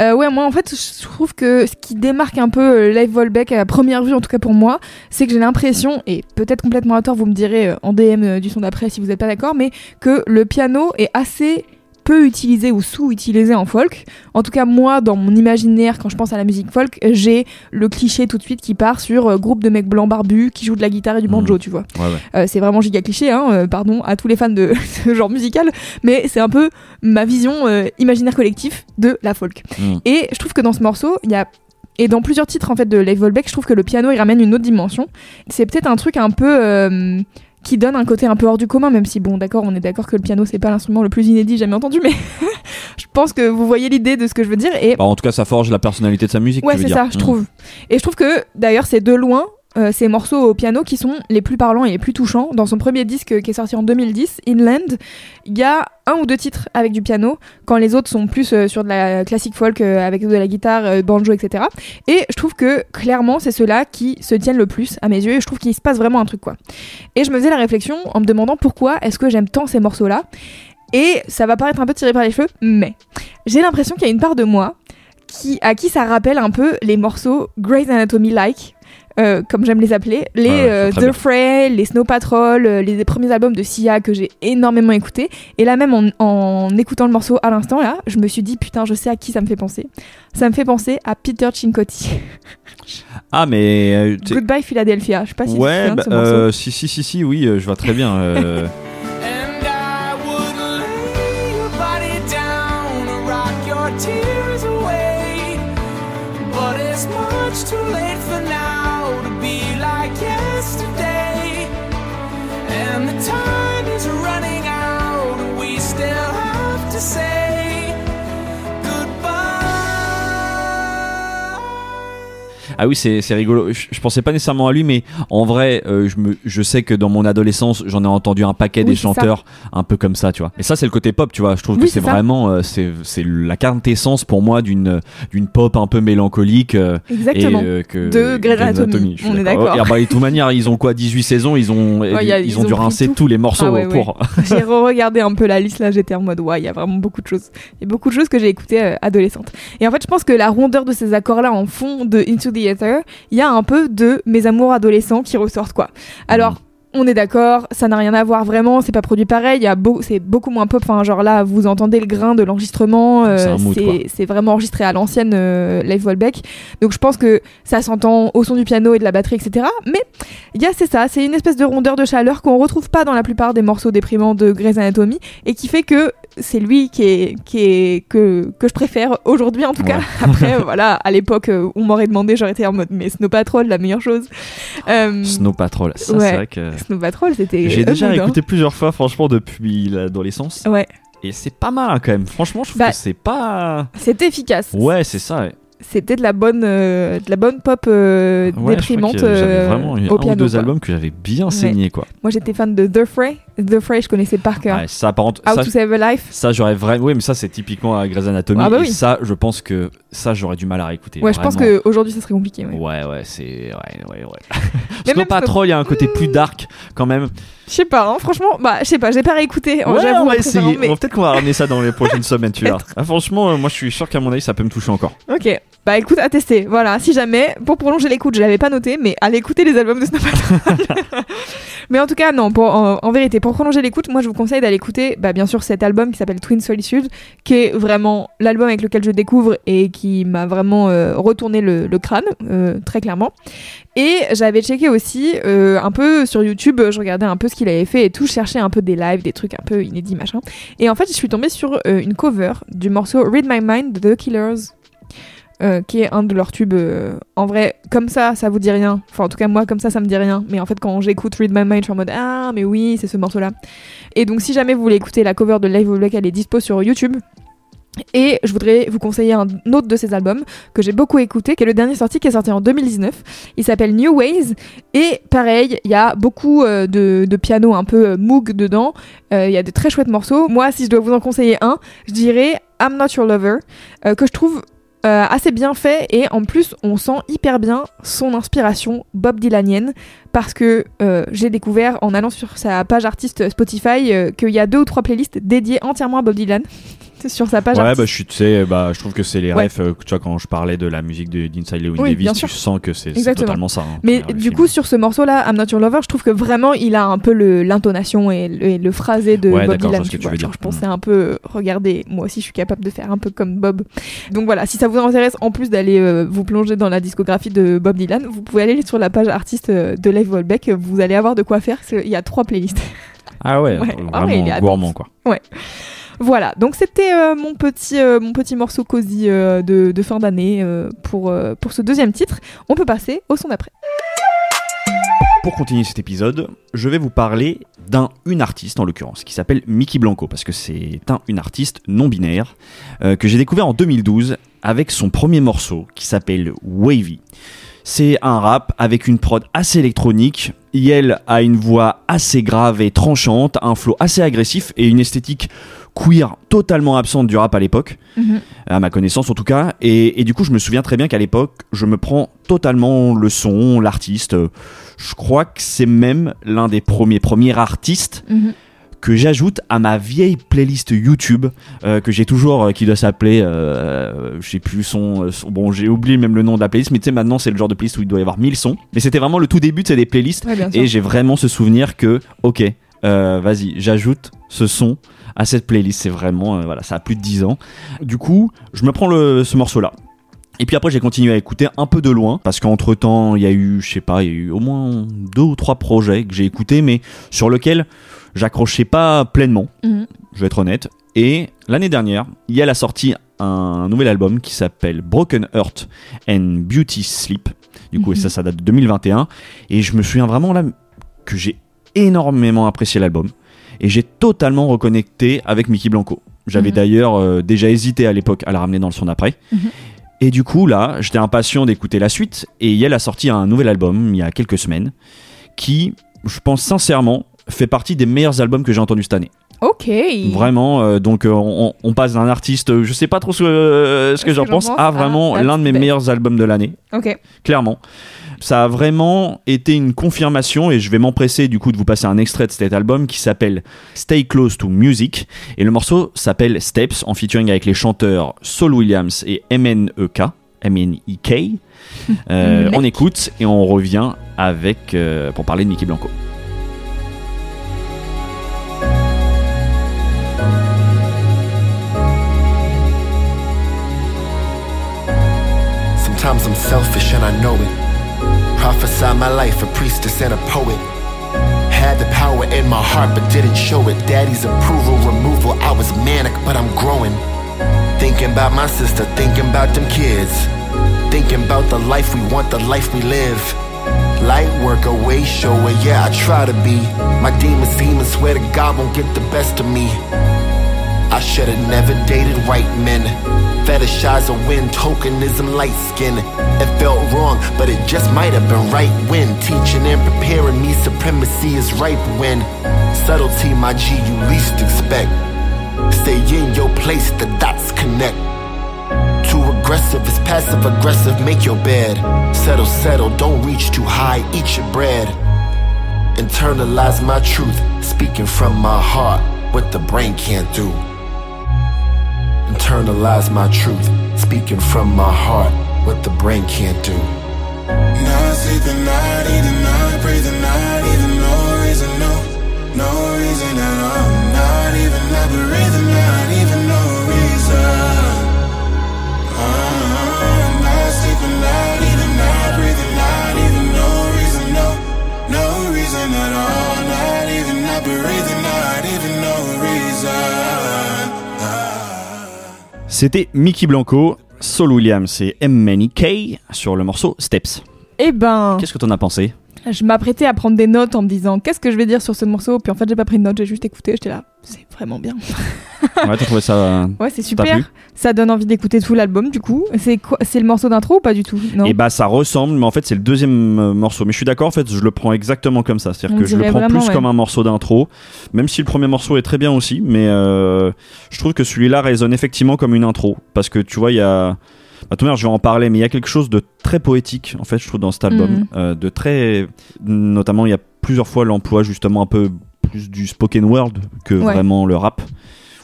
Speaker 3: Euh, ouais, moi en fait, je trouve que ce qui démarque un peu Leif Volbeck à première vue, en tout cas pour moi, c'est que j'ai l'impression, et peut-être complètement à tort, vous me direz en DM du son d'après si vous n'êtes pas d'accord, mais que le piano est assez peu utilisé ou sous-utilisé en folk. En tout cas, moi, dans mon imaginaire, quand je pense à la musique folk, j'ai le cliché tout de suite qui part sur euh, groupe de mecs blancs barbus qui jouent de la guitare et du banjo,
Speaker 2: Mhm.
Speaker 3: tu vois.
Speaker 2: Ouais, ouais.
Speaker 3: Euh, c'est vraiment giga cliché, hein, euh, pardon à tous les fans de ce genre musical, mais c'est un peu ma vision imaginaire collectif de la folk.
Speaker 2: Mm.
Speaker 3: Et je trouve que dans ce morceau, il y a et dans plusieurs titres en fait de Leif Volbeck, je trouve que le piano il ramène une autre dimension. C'est peut-être un truc un peu qui donne un côté un peu hors du commun, même si bon d'accord, on est d'accord que le piano c'est pas l'instrument le plus inédit jamais entendu, mais je pense que vous voyez l'idée de ce que je veux dire. Et
Speaker 2: Bah, en tout cas, ça forge la personnalité de sa musique.
Speaker 3: Ouais, c'est ça, je
Speaker 2: Mm.
Speaker 3: trouve. Et je trouve que d'ailleurs, c'est de loin euh, ces morceaux au piano qui sont les plus parlants et les plus touchants. Dans son premier disque qui est sorti en 2010, Inland, il y a un ou deux titres avec du piano, quand les autres sont plus euh, sur de la classique folk euh, avec de la guitare, euh, banjo, etc. Et je trouve que clairement, c'est ceux-là qui se tiennent le plus à mes yeux et je trouve qu'il se passe vraiment un truc quoi. Et je me faisais la réflexion en me demandant pourquoi est-ce que j'aime tant ces morceaux-là. Et ça va paraître un peu tiré par les cheveux, mais j'ai l'impression qu'il y a une part de moi qui, à qui ça rappelle un peu les morceaux Grey's Anatomy-like, euh, comme j'aime les appeler, les
Speaker 2: Ouais,
Speaker 3: euh, The
Speaker 2: bien.
Speaker 3: Fray, les Snow Patrol, euh, les premiers albums de Sia que j'ai énormément écoutés. Et là même en, en écoutant le morceau à l'instant là, je me suis dit putain je sais à qui ça me fait penser. Ça me fait penser à Peter Cincotti.
Speaker 2: Ah, mais. euh,
Speaker 3: Goodbye Philadelphia. Je sais pas si tu te
Speaker 2: ouais,
Speaker 3: de
Speaker 2: bah,
Speaker 3: ce morceau.
Speaker 2: euh, si, si, si, si, oui, euh, je vois très bien. Ah oui, c'est rigolo. Je, je pensais pas nécessairement à lui, mais en vrai, euh, je, me, je sais que dans mon adolescence, j'en ai entendu un paquet
Speaker 3: Oui,
Speaker 2: des
Speaker 3: ça.
Speaker 2: chanteurs un peu comme ça, tu vois. Et ça, c'est le côté pop, tu vois. Je trouve
Speaker 3: Oui,
Speaker 2: que c'est vraiment, euh, c'est la quintessence pour moi d'une d'une pop un peu mélancolique. euh,
Speaker 3: Exactement.
Speaker 2: Et, euh, que,
Speaker 3: De Grey's Anatomy, on est
Speaker 2: d'accord. Et, ah bah, de toute manière, ils ont quoi 18 saisons, ils ont,
Speaker 3: Ouais, y a-
Speaker 2: ils,
Speaker 3: ils
Speaker 2: ont
Speaker 3: ont
Speaker 2: dû rincer
Speaker 3: tout.
Speaker 2: tous les morceaux
Speaker 3: Ah ouais,
Speaker 2: pour.
Speaker 3: j'ai re-regardé un peu la liste là, j'étais en mode ouais, il y a vraiment beaucoup de choses. Il y a beaucoup de choses que j'ai écoutées adolescente. Et en fait, je pense que la rondeur de ces accords là en fond de Into the Il y a un peu de mes amours adolescents qui ressortent quoi. Alors, on est d'accord, ça n'a rien à voir vraiment, c'est pas produit pareil, il y a beau, c'est beaucoup moins pop. Enfin, genre là, vous entendez le grain de l'enregistrement, euh,
Speaker 2: C'est
Speaker 3: vraiment enregistré à l'ancienne euh, Live Volbeck. Donc je pense que ça s'entend au son du piano et de la batterie, etc. Mais il y a c'est ça, c'est une espèce de rondeur de chaleur qu'on retrouve pas dans la plupart des morceaux déprimants de Grey's Anatomy et qui fait que c'est lui qui est, qui est que, que je préfère aujourd'hui en tout cas. Après voilà, à l'époque euh, on m'aurait demandé, j'aurais été en mode mais Snow Patrol la meilleure chose. Euh,
Speaker 2: Snow Patrol, ça
Speaker 3: Ouais.
Speaker 2: c'est vrai que.
Speaker 3: Snow Patrol c'était
Speaker 2: J'ai déjà écouté plusieurs fois, franchement, depuis l'adolescence.
Speaker 3: Ouais,
Speaker 2: Et c'est pas mal hein, quand même. Franchement, je trouve
Speaker 3: Bah,
Speaker 2: que c'est pas.
Speaker 3: c'était efficace.
Speaker 2: Ouais, c'est ça. ouais.
Speaker 3: C'était de la bonne euh, de la bonne pop euh,
Speaker 2: Ouais,
Speaker 3: déprimante
Speaker 2: J'avais
Speaker 3: euh,
Speaker 2: vraiment eu un
Speaker 3: piano.
Speaker 2: ou deux
Speaker 3: quoi.
Speaker 2: albums que j'avais bien
Speaker 3: Ouais.
Speaker 2: saigné quoi.
Speaker 3: Moi j'étais fan de The Fray. The Fray, je connaissais par cœur.
Speaker 2: Ouais, ça par contre,
Speaker 3: How
Speaker 2: ça,
Speaker 3: to Save a Life.
Speaker 2: ça, j'aurais vraiment. Oui, mais ça c'est typiquement à Grey's Anatomy.
Speaker 3: Ah bah
Speaker 2: et
Speaker 3: oui.
Speaker 2: ça, je pense que ça j'aurais du mal à réécouter.
Speaker 3: Ouais, je pense qu'aujourd'hui ça serait compliqué. ouais.
Speaker 2: Ouais, ouais, c'est. Ouais, ouais, ouais. Snow Patrol, il y a un côté plus dark quand même.
Speaker 3: Je sais pas, hein, franchement, bah je sais pas, j'ai pas réécouté. hein,
Speaker 2: Ouais, on va essayer.
Speaker 3: mais-
Speaker 2: Peut-être qu'on va ramener ça dans les prochaines semaines, tu vois. Ah, franchement, euh, moi je suis sûr qu'à mon avis ça peut me toucher encore.
Speaker 3: Ok, bah écoute, à tester. Voilà, si jamais, pour prolonger l'écoute, je l'avais pas noté, mais allez écouter les albums de Snow mais en tout cas, non, pour, en, en vérité, pour prolonger l'écoute, moi je vous conseille d'aller écouter, bah, bien sûr, cet album qui s'appelle Twin Solitude, qui est vraiment l'album avec lequel je découvre et qui m'a vraiment euh, retourné le, le crâne, euh, très clairement. Et j'avais checké aussi euh, un peu sur YouTube, je regardais un peu ce qu'il avait fait et tout, je cherchais un peu des lives, des trucs un peu inédits, machin. Et en fait, je suis tombée sur une cover du morceau Read My Mind de The Killers. Euh, qui est un de leurs tubes. euh, en vrai, comme ça, ça vous dit rien. Enfin, en tout cas, moi, comme ça, ça me dit rien. Mais en fait, quand j'écoute Read My Mind, je suis en mode Ah, mais oui, c'est ce morceau-là. Et donc, si jamais vous voulez écouter la cover de Live Black, elle est dispo sur YouTube. Et je voudrais vous conseiller un autre de ses albums que j'ai beaucoup écouté, qui est le dernier sorti, qui est sorti en 2019. Il s'appelle New Ways. Et pareil, il y a beaucoup euh, de, de piano un peu moog dedans. Il y a de très chouettes morceaux. Moi, si je dois vous en conseiller un, je dirais I'm Not Your Lover, que je trouve euh, assez bien fait et en plus on sent hyper bien son inspiration Bob Dylanienne parce que euh, j'ai découvert en allant sur sa page artiste Spotify euh, qu'il y a deux ou trois playlists dédiées entièrement à Bob Dylan sur sa page
Speaker 2: ouais,
Speaker 3: artiste.
Speaker 2: bah, je suis, tu sais, bah, je trouve que c'est les
Speaker 3: Ouais.
Speaker 2: refs, euh, tu vois, quand je parlais de la musique de- d'Inside Lewin
Speaker 3: Oui,
Speaker 2: Davis, tu sens que c'est totalement ça. hein,
Speaker 3: Mais du
Speaker 2: film.
Speaker 3: coup, sur ce morceau-là, I'm Not Your Lover, je trouve que vraiment il a un peu l'intonation et, le- et le phrasé de
Speaker 2: Ouais,
Speaker 3: Bob Dylan.
Speaker 2: tu
Speaker 3: vois. Genre, je pensais un peu, euh, regardez, moi aussi je suis capable de faire un peu comme Bob. Donc voilà, si ça vous intéresse, en plus d'aller euh, vous plonger dans la discographie de Bob Dylan, vous pouvez aller sur la page artiste de Live Volbeck, vous allez avoir de quoi faire, parce qu'il y a trois playlists.
Speaker 2: Ah ouais,
Speaker 3: Ouais.
Speaker 2: vraiment
Speaker 3: Ah ouais,
Speaker 2: gourmand quoi.
Speaker 3: Voilà, donc c'était euh, mon, petit, euh, mon petit morceau cosy euh, de, fin d'année pour, ce deuxième titre. On peut passer au son d'après.
Speaker 2: Pour continuer cet épisode, je vais vous parler d'un, artiste en l'occurrence, qui s'appelle Mickey Blanco, parce que c'est un, une artiste non binaire que j'ai découvert en 2012 avec son premier morceau qui s'appelle Wavy. C'est un rap avec une prod assez électronique. Yel a une voix assez grave et tranchante, un flow assez agressif et une esthétique queer totalement absente du rap à l'époque,
Speaker 3: Mhm.
Speaker 2: à ma connaissance en tout cas. Et, et du coup, je me souviens très bien qu'à l'époque, je me prends totalement le son, l'artiste. Je crois que c'est même l'un des premiers premiers artistes
Speaker 3: Mhm.
Speaker 2: que j'ajoute à ma vieille playlist YouTube euh, que j'ai toujours, euh, qui doit s'appeler, euh, je sais plus son, son- bon j'ai oublié même le nom de la playlist, mais tu sais maintenant c'est le genre de playlist où il doit y avoir 1000 sons. Mais c'était vraiment le tout début de ces des playlists
Speaker 3: Ouais,
Speaker 2: et j'ai vraiment ce souvenir que, ok, euh, vas-y, j'ajoute ce son à cette playlist. C'est vraiment, euh, voilà, ça a plus de 10 ans. Du coup, je me prends le, ce morceau-là. Et puis après, j'ai continué à écouter un peu de loin, parce qu'entre temps, il y a eu, je sais pas, il y a eu au moins deux ou trois projets que j'ai écoutés, mais sur lesquels j'accrochais pas pleinement,
Speaker 3: Mhm.
Speaker 2: je vais être honnête. Et l'année dernière, Yel a sorti un nouvel album qui s'appelle Broken Heart and Beauty Sleep. Du coup,
Speaker 3: Mhm.
Speaker 2: et ça, ça date de 2021. Et je me souviens vraiment là que j'ai énormément apprécié l'album. Et j'ai totalement reconnecté avec Mickey Blanco. J'avais
Speaker 3: Mhm.
Speaker 2: d'ailleurs euh, déjà hésité à l'époque à la ramener dans le son d'après.
Speaker 3: Mhm.
Speaker 2: Et du coup, là, j'étais impatient d'écouter la suite. Et Yel a sorti un nouvel album il y a quelques semaines qui, je pense sincèrement, fait partie des meilleurs albums que j'ai entendus cette année.
Speaker 3: Ok.
Speaker 2: Vraiment, euh, donc euh, on, on passe d'un artiste, je sais pas trop ce, euh, ce que j'en pense, à vraiment l'un de mes meilleurs albums de l'année,
Speaker 3: Ok.
Speaker 2: clairement. Ça a vraiment été une confirmation et je vais m'empresser du coup de vous passer un extrait de cet album qui s'appelle Stay Close to Music et le morceau s'appelle Steps en featuring avec les chanteurs Saul Williams et MNEK. M-N-I-K. Euh, on écoute et on revient avec euh, pour parler de Mickey Blanco.
Speaker 6: Sometimes I'm selfish and I know it. Prophesy my life, a priestess and a poet. Had the power in my heart but didn't show it. Daddy's approval, removal, I was manic, but I'm growing. Thinking about my sister, thinking about them kids. Thinking about the life we want, the life we live. Light worker, way shower, yeah, I try to be. My demons, demons, swear to God won't get the best of me. I should've never dated white men. Fetishize a win, tokenism, light skin. It felt wrong, but it just might have been right when teaching and preparing me supremacy is ripe when subtlety, my G, you least expect. Stay in your place, the dots connect. Too aggressive is passive aggressive, make your bed. Settle, settle, don't reach too high, eat your bread. Internalize my truth, speaking from my heart, what the brain can't do. Internalize my truth, speaking from my heart, what the brain can't do.
Speaker 5: Not sleeping, not eating, not breathing, not even no reason, no, no reason at all. Not even not breathing,
Speaker 2: C'était Mickey Blanco, Saul Williams et M-K sur le morceau Steps.
Speaker 3: Eh ben,
Speaker 2: Qu'est-ce que t'en as pensé?
Speaker 3: je m'apprêtais à prendre des notes en me disant qu'est-ce que je vais dire sur ce morceau? Puis en fait, j'ai pas pris de notes, j'ai juste écouté. J'étais là, c'est vraiment bien.
Speaker 2: Ouais, t'as trouvé ça euh,
Speaker 3: Ouais, c'est super. Ça donne envie d'écouter tout l'album du coup. C'est quoi C'est le morceau d'intro ou pas du tout? Non.
Speaker 2: Et bah ça ressemble, mais en fait c'est le deuxième euh, morceau. Mais je suis d'accord, en fait je le prends exactement comme ça. C'est-à-dire que je le prends
Speaker 3: vraiment,
Speaker 2: plus
Speaker 3: ouais.
Speaker 2: comme un morceau d'intro, même si le premier morceau est très bien aussi. Mais euh, je trouve que celui-là résonne effectivement comme une intro. Parce que tu vois, il y a... Bah, tout à l'heure, je vais en parler, mais il y a quelque chose de très poétique, en fait, je trouve, dans cet album. Euh, de très... Notamment, il y a plusieurs fois l'emploi, justement, un peu plus du spoken word que
Speaker 3: Ouais.
Speaker 2: vraiment le rap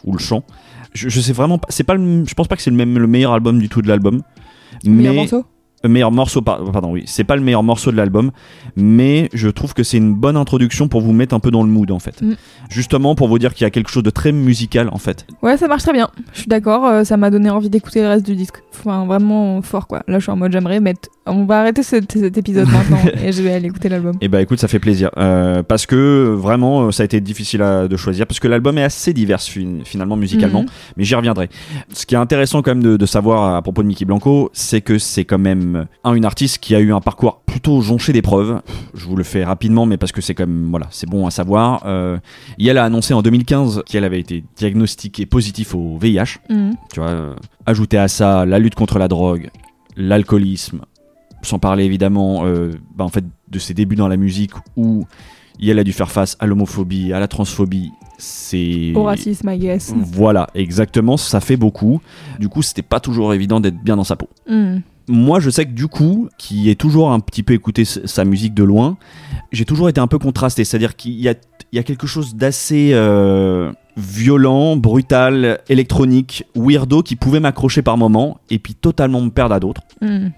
Speaker 2: ou le chant. Je, je sais vraiment pas... C'est pas le- Je pense pas que c'est le, même, le meilleur album du tout de l'album.
Speaker 3: Meilleur
Speaker 2: Mais... Euh, meilleur morceau par- pardon oui c'est pas le meilleur morceau de l'album mais je trouve que c'est une bonne introduction pour vous mettre un peu dans le mood en fait
Speaker 3: Mm.
Speaker 2: justement pour vous dire qu'il y a quelque chose de très musical en fait
Speaker 3: Ouais, ça marche très bien. Je suis d'accord. euh, ça m'a donné envie d'écouter le reste du disque. Enfin, vraiment fort quoi. Là, je suis en mode j'aimerais mettre. On va arrêter cet, cet épisode maintenant et je vais aller écouter l'album.
Speaker 2: et bah écoute ça fait plaisir Euh, parce que vraiment ça a été difficile à- de choisir parce que l'album est assez divers fi- finalement musicalement
Speaker 3: Mhm.
Speaker 2: mais j'y reviendrai ce qui est intéressant quand même de, de savoir à propos de Mickey Blanco c'est que c'est quand même un une artiste qui a eu un parcours plutôt jonché d'épreuves je vous le fais rapidement mais parce que c'est quand même voilà c'est bon à savoir euh, a annoncé en 2015 qu'elle avait été diagnostiquée positif au VIH
Speaker 3: Mhm.
Speaker 2: tu vois, euh, ajouter à ça la lutte contre la drogue, l'alcoolisme, sans parler évidemment euh, bah, en fait, de ses débuts dans la musique où elle a dû faire face à l'homophobie, à la transphobie. C'est
Speaker 3: Au racisme, I guess.
Speaker 2: Voilà, exactement, ça fait beaucoup. Du coup, c'était pas toujours évident d'être bien dans sa peau.
Speaker 3: Hmm.
Speaker 2: Moi, je sais que du coup, qui ai toujours un petit peu écouté sa musique de loin, j'ai toujours été un peu contrasté. C'est-à-dire qu'il y a, il y a quelque chose d'assez euh, violent, brutal, électronique, weirdo qui pouvait m'accrocher par moments et puis totalement me perdre à d'autres.
Speaker 3: Hmm.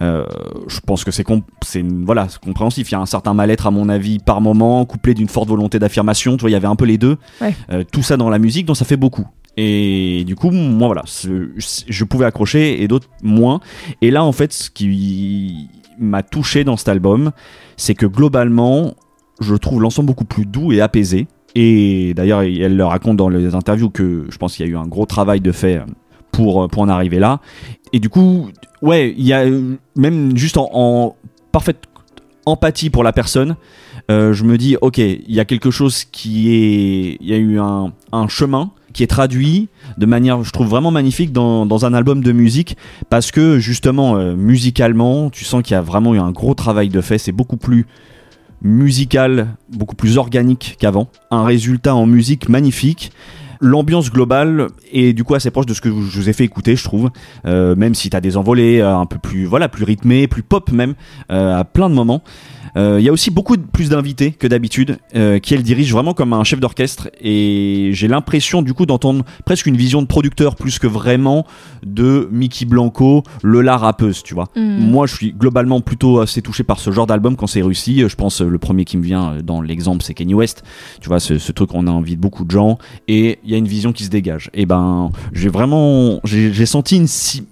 Speaker 2: Euh, je pense que c'est voilà, compréhensif. Il y a un certain mal-être à mon avis par moment, couplé d'une forte volonté d'affirmation. Tu vois, il y avait un peu les deux.
Speaker 3: Ouais.
Speaker 2: Euh, tout ça dans la musique, donc ça fait beaucoup. Et du coup, moi voilà, je pouvais accrocher et d'autres moins. Et là, en fait, ce qui m'a touché dans cet album, c'est que globalement, je trouve l'ensemble beaucoup plus doux et apaisé. Et d'ailleurs, elle le raconte dans les interviews que je pense qu'il y a eu un gros travail de fait pour, pour en arriver là. Et du coup, ouais, il y a même juste en, parfaite empathie pour la personne, euh, je me dis, ok, il y a quelque chose qui est. Il y a eu un chemin qui est traduit de manière, je trouve, vraiment magnifique dans, un album de musique parce que justement, euh, musicalement, tu sens qu'il y a vraiment eu un gros travail de fait. C'est beaucoup plus musical, beaucoup plus organique qu'avant. Un résultat en musique magnifique. L'ambiance globale est du coup assez proche de ce que je vous ai fait écouter, je trouve. Euh, même si t'as des envolées euh, un peu plus, voilà, plus rythmées, plus pop même, à plein de moments. Euh, Il y a aussi beaucoup de- plus d'invités que d'habitude, euh, qui elle dirige vraiment comme un chef d'orchestre. Et j'ai l'impression du coup d'entendre presque une vision de producteur plus que vraiment de Mickey Blanco, le la rappeuse, tu vois.
Speaker 3: Hmm.
Speaker 2: Moi, je suis globalement plutôt assez touché par ce genre d'album quand c'est réussi. Je pense euh, le premier qui me vient dans l'exemple, c'est Kanye West. Tu vois, ce, ce truc, on a envie de beaucoup de gens et il y a une vision qui se dégage. Et ben, j'ai vraiment, j'ai j'ai senti une si-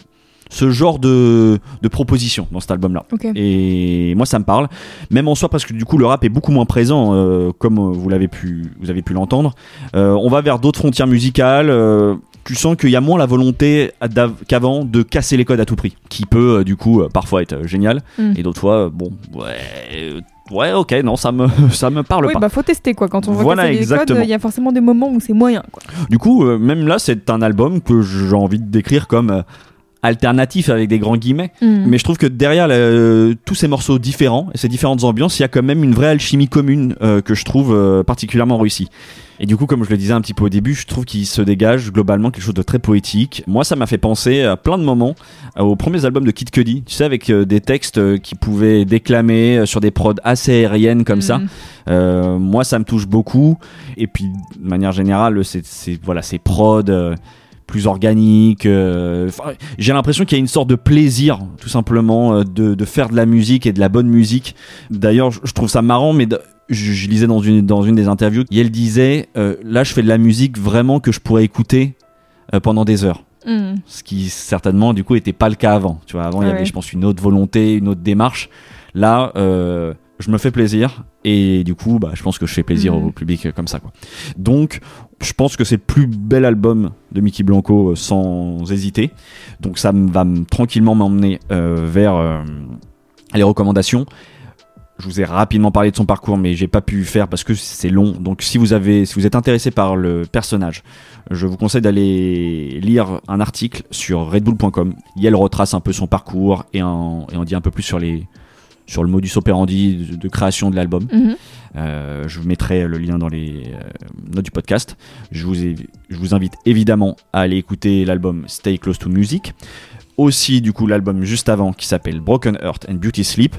Speaker 2: ce genre de, de proposition dans cet album-là. Et moi, ça me parle. Même en soi, parce que du coup, le rap est beaucoup moins présent, euh, comme euh, vous l'avez pu, vous avez pu l'entendre. Euh, on va vers d'autres frontières musicales. euh, tu sens qu'il y a moins la volonté qu'avant de casser les codes à tout prix, qui peut du coup parfois être génial,
Speaker 3: Mm.
Speaker 2: et d'autres fois, bon, ouais, ouais, ok, non, ça me, ça me parle
Speaker 3: Oui,
Speaker 2: pas.
Speaker 3: bah faut tester quoi. Quand on voit
Speaker 2: Voilà,
Speaker 3: les codes, il y a forcément des moments où c'est moyen quoi.
Speaker 2: Du coup, euh, même là, c'est un album que j'ai envie de décrire comme euh, alternatif avec des grands guillemets.
Speaker 3: Hmm.
Speaker 2: Mais je trouve que derrière tous ces morceaux différents et ces différentes ambiances, il y a quand même une vraie alchimie commune euh, que je trouve euh, particulièrement réussie. Et du coup, comme je le disais un petit peu au début, je trouve qu'il se dégage globalement quelque chose de très poétique. Moi, ça m'a fait penser à plein de moments euh, aux premiers albums de Kid Cudi, tu sais, avec euh, des textes euh, qui pouvaient déclamer euh, sur des prods assez aériennes comme ça. Euh, moi, ça me touche beaucoup. Et puis, de manière générale, c'est voilà, ces prods plus organiques. euh, J'ai l'impression qu'il y a une sorte de plaisir, tout simplement, euh, de, de faire de la musique et de la bonne musique. D'ailleurs, je trouve ça marrant, mais de- je, je lisais dans une, dans une des interviews, et elle disait euh, là, je fais de la musique vraiment que je pourrais écouter euh, pendant des heures
Speaker 3: Hmm.
Speaker 2: ce qui certainement du coup était pas le cas avant. Tu vois, avant il y
Speaker 3: Ouais,
Speaker 2: avait, je pense, une autre volonté, une autre démarche. Là, je me fais plaisir et du coup, bah, je pense que je fais plaisir au public euh, comme ça, quoi. Donc, je pense que c'est le plus bel album de Mickey Blanco euh, sans hésiter. Donc, ça va me- tranquillement m'emmener euh, vers euh, les recommandations. Je vous ai rapidement parlé de son parcours, mais j'ai pas pu faire parce que c'est long. Donc, si vous avez, si vous êtes intéressé par le personnage, je vous conseille d'aller lire un article sur redbull.com. Yael retrace un peu son parcours et, en- et on dit un peu plus sur les sur le modus operandi de, de création de l'album.
Speaker 3: Mhm.
Speaker 2: Euh, je vous mettrai le lien dans les euh, notes du podcast. Je vous, ai- je vous invite évidemment à aller écouter l'album Stay Close to Music. Aussi, du coup, l'album juste avant qui s'appelle Broken Heart and Beauty Sleep.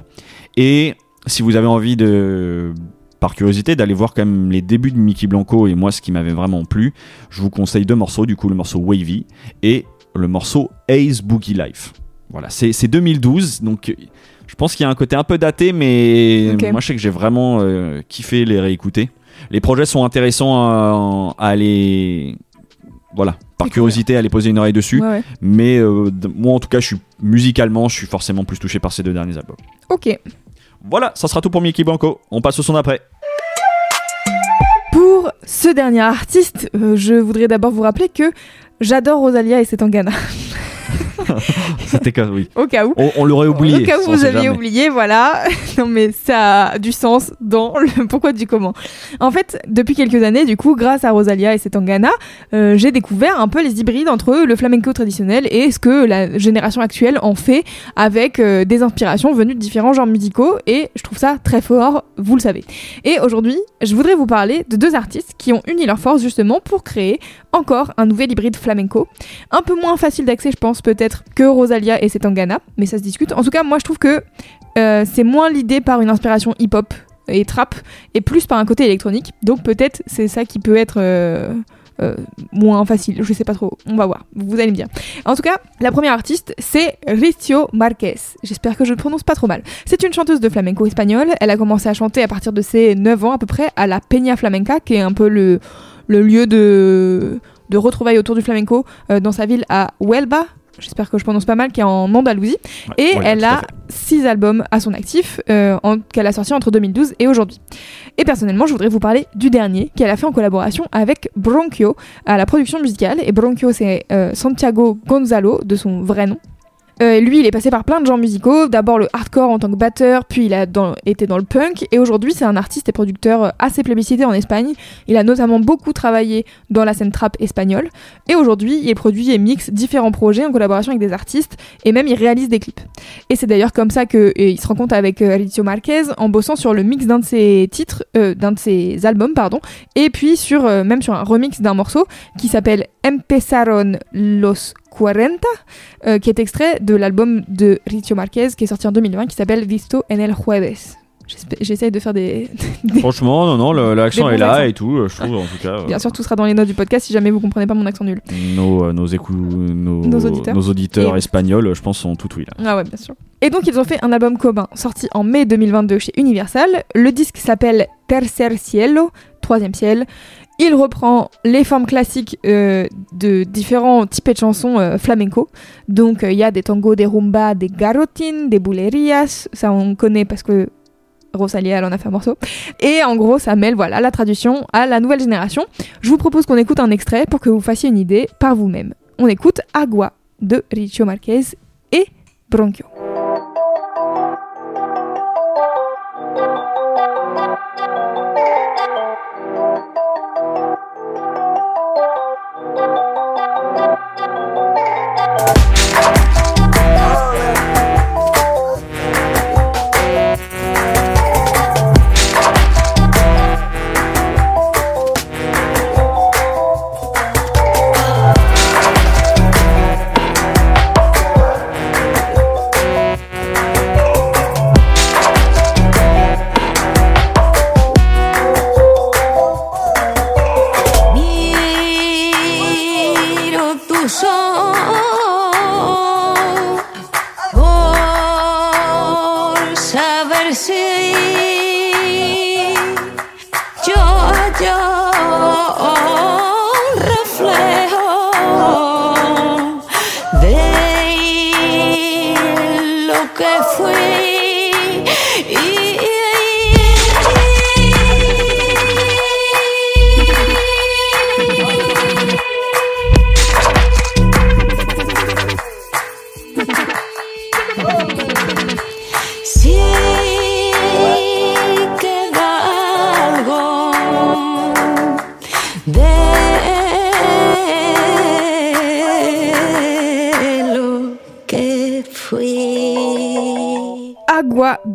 Speaker 2: Et si vous avez envie de, par curiosité, d'aller voir quand même les débuts de Mickey Blanco et moi ce qui m'avait vraiment plu, je vous conseille deux morceaux. Du coup, le morceau Wavy et le morceau Ace Boogie Life. Voilà, c'est c'est 2012, donc je pense qu'il y a un côté un peu daté, mais moi je sais que j'ai vraiment euh, kiffé les réécouter. Les projets sont intéressants à, à aller, voilà, par curiosité, à aller poser une oreille dessus.
Speaker 3: Ouais, ouais.
Speaker 2: Mais euh, moi en tout cas, je suis musicalement, je suis forcément plus touché par ces deux derniers albums.
Speaker 3: Ok.
Speaker 2: Voilà, ça sera tout pour Mickey Blanco. On passe au son d'après.
Speaker 3: Pour ce dernier artiste, euh, je voudrais d'abord vous rappeler que j'adore Rosalia et c'est Tangana.
Speaker 2: C'était comme oui.
Speaker 3: au cas où.
Speaker 2: On, on l'aurait oublié.
Speaker 3: Au cas où vous aviez
Speaker 2: jamais.
Speaker 3: oublié, voilà. non mais ça a du sens dans le pourquoi du comment. En fait, depuis quelques années, du coup, grâce à Rosalia et Setangana, euh, j'ai découvert un peu les hybrides entre le flamenco traditionnel et ce que la génération actuelle en fait avec euh, des inspirations venues de différents genres musicaux et je trouve ça très fort, vous le savez. Et aujourd'hui, je voudrais vous parler de deux artistes qui ont uni leurs forces justement pour créer encore un nouvel hybride flamenco. Un peu moins facile d'accès, je pense, peut-être que Rosalia et Setangana, mais ça se discute. En tout cas, moi, je trouve que euh, c'est moins l'idée par une inspiration hip-hop et trap, et plus par un côté électronique. Donc peut-être c'est ça qui peut être euh, euh, moins facile. Je sais pas trop. On va voir. Vous allez me dire. En tout cas, la première artiste, c'est Ricio Marquez. J'espère que je ne prononce pas trop mal. C'est une chanteuse de flamenco espagnole. Elle a commencé à chanter à partir de ses 9 ans à peu près à la Peña Flamenca, qui est un peu le, le lieu de, de retrouvailles autour du flamenco euh, dans sa ville à Huelva. J'espère que je prononce pas mal, qui est en Andalousie.
Speaker 2: Ouais,
Speaker 3: Et elle a six albums à son actif euh, qu'elle a sortis entre 2012 et aujourd'hui. Et personnellement, je voudrais vous parler du dernier qu'elle a fait en collaboration avec Bronchio à la production musicale. Et Bronchio, c'est euh, Santiago Gonzalo, de son vrai nom. Euh, lui, il est passé par plein de genres musicaux. D'abord le hardcore en tant que batteur, puis il a dans- été dans le punk. Et aujourd'hui, c'est un artiste et producteur euh, assez plébiscité en Espagne. Il a notamment beaucoup travaillé dans la scène trap espagnole. Et aujourd'hui, il produit et mixe différents projets en collaboration avec des artistes. Et même, il réalise des clips. Et c'est d'ailleurs comme ça qu'il se rencontre avec euh, Alicio Marquez en bossant sur le mix d'un de ses titres, euh, d'un de ses albums, pardon. Et puis sur, euh, même sur un remix d'un morceau qui s'appelle Empezaron los 40, euh, qui est extrait de l'album de Ricio Marquez qui est sorti en 2020 qui s'appelle Visto en el Jueves. J'essaye de faire des. des-
Speaker 2: Franchement, non, non, l'accent est là
Speaker 3: accents.
Speaker 2: et tout. euh, Je trouve en tout cas. euh,
Speaker 3: Bien sûr, tout sera dans les notes du podcast si jamais vous comprenez pas mon accent nul.
Speaker 2: Nos, euh, nos, écou- nos,
Speaker 3: Nos auditeurs.
Speaker 2: nos auditeurs
Speaker 3: Et-
Speaker 2: espagnols, je pense, sont tout oui là.
Speaker 3: Ah ouais, bien sûr. Et donc, ils ont fait un album commun sorti en mai 2022 chez Universal. Le disque s'appelle Tercer Cielo, Troisième Ciel. Il reprend les formes classiques euh, de différents types de chansons euh, flamenco. Donc, euh, il y a des tangos, des rumbas, des garotines, des bulerías. Ça, on connaît parce que Rosalia, elle en a fait un morceau. Et en gros, ça mêle voilà, la traduction à la nouvelle génération. Je vous propose qu'on écoute un extrait pour que vous fassiez une idée par vous-même. On écoute Agua de Richo Marquez et Bronchio.
Speaker 7: Bye.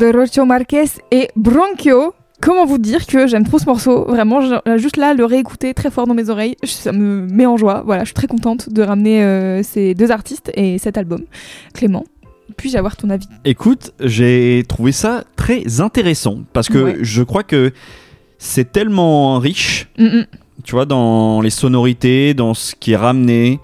Speaker 7: De
Speaker 3: Rocho Marquez et Bronchio. Comment vous dire que j'aime trop ce morceau? Vraiment, je- juste là, le réécouter très fort dans mes oreilles, ça me met en joie. Voilà, je suis très contente de ramener euh, ces deux artistes et cet album. Clément, puis-je avoir ton avis?
Speaker 2: Écoute, j'ai trouvé ça très intéressant parce que
Speaker 3: Ouais.
Speaker 2: je crois que c'est tellement riche,
Speaker 3: Mm, mm.
Speaker 2: tu vois, dans les sonorités, dans ce qui est ramené.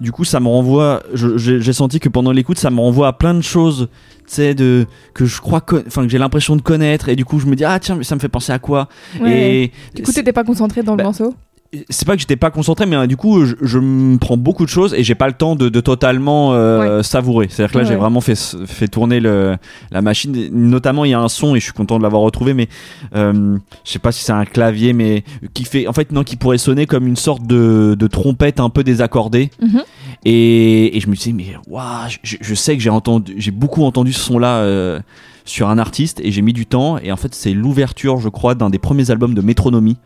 Speaker 2: Du coup, ça me renvoie. J'ai senti que pendant l'écoute, ça me renvoie à plein de choses, tu sais, de que je crois, enfin que j'ai l'impression de connaître, et du coup, je me dis ah tiens, mais ça me fait penser à quoi?
Speaker 3: Ouais.
Speaker 2: Et
Speaker 3: Du coup, t'étais pas concentré dans le
Speaker 2: Bah,
Speaker 3: morceau?
Speaker 2: C'est pas que j'étais pas concentré, mais euh, du coup, je, je me prends beaucoup de choses et j'ai pas le temps de, de totalement euh, savourer. C'est-à-dire que là,
Speaker 3: Ouais.
Speaker 2: j'ai vraiment fait, fait tourner le, la machine. Notamment, il y a un son et je suis content de l'avoir retrouvé, mais euh, je sais pas si c'est un clavier, mais qui fait, en fait, non, qui pourrait sonner comme une sorte de, de trompette un peu désaccordée.
Speaker 3: Mhm.
Speaker 2: Et, et je me disais, mais waouh, je, je sais que j'ai entendu, j'ai beaucoup entendu ce son-là euh, sur un artiste et j'ai mis du temps. Et en fait, c'est l'ouverture, je crois, d'un des premiers albums de Métronomie.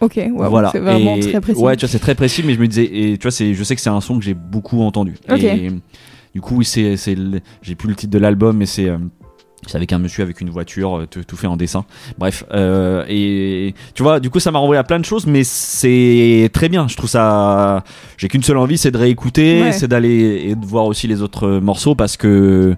Speaker 3: Ok,
Speaker 2: voilà.
Speaker 3: c'est vraiment
Speaker 2: Et-
Speaker 3: très précis.
Speaker 2: Ouais, tu vois, c'est très précis, mais je me disais, et tu vois, c'est, je sais que c'est un son que j'ai beaucoup entendu.
Speaker 3: Ok.
Speaker 2: Et du coup, c'est, c'est, j'ai plus le titre de l'album, mais c'est. euh, c'est avec un monsieur avec une voiture, euh, tout, fait en dessin. Bref, euh, et tu vois, du coup, ça m'a renvoyé à plein de choses, mais c'est très bien. Je trouve ça. J'ai qu'une seule envie, c'est de réécouter,
Speaker 3: Ouais.
Speaker 2: c'est d'aller et de voir aussi les autres morceaux parce que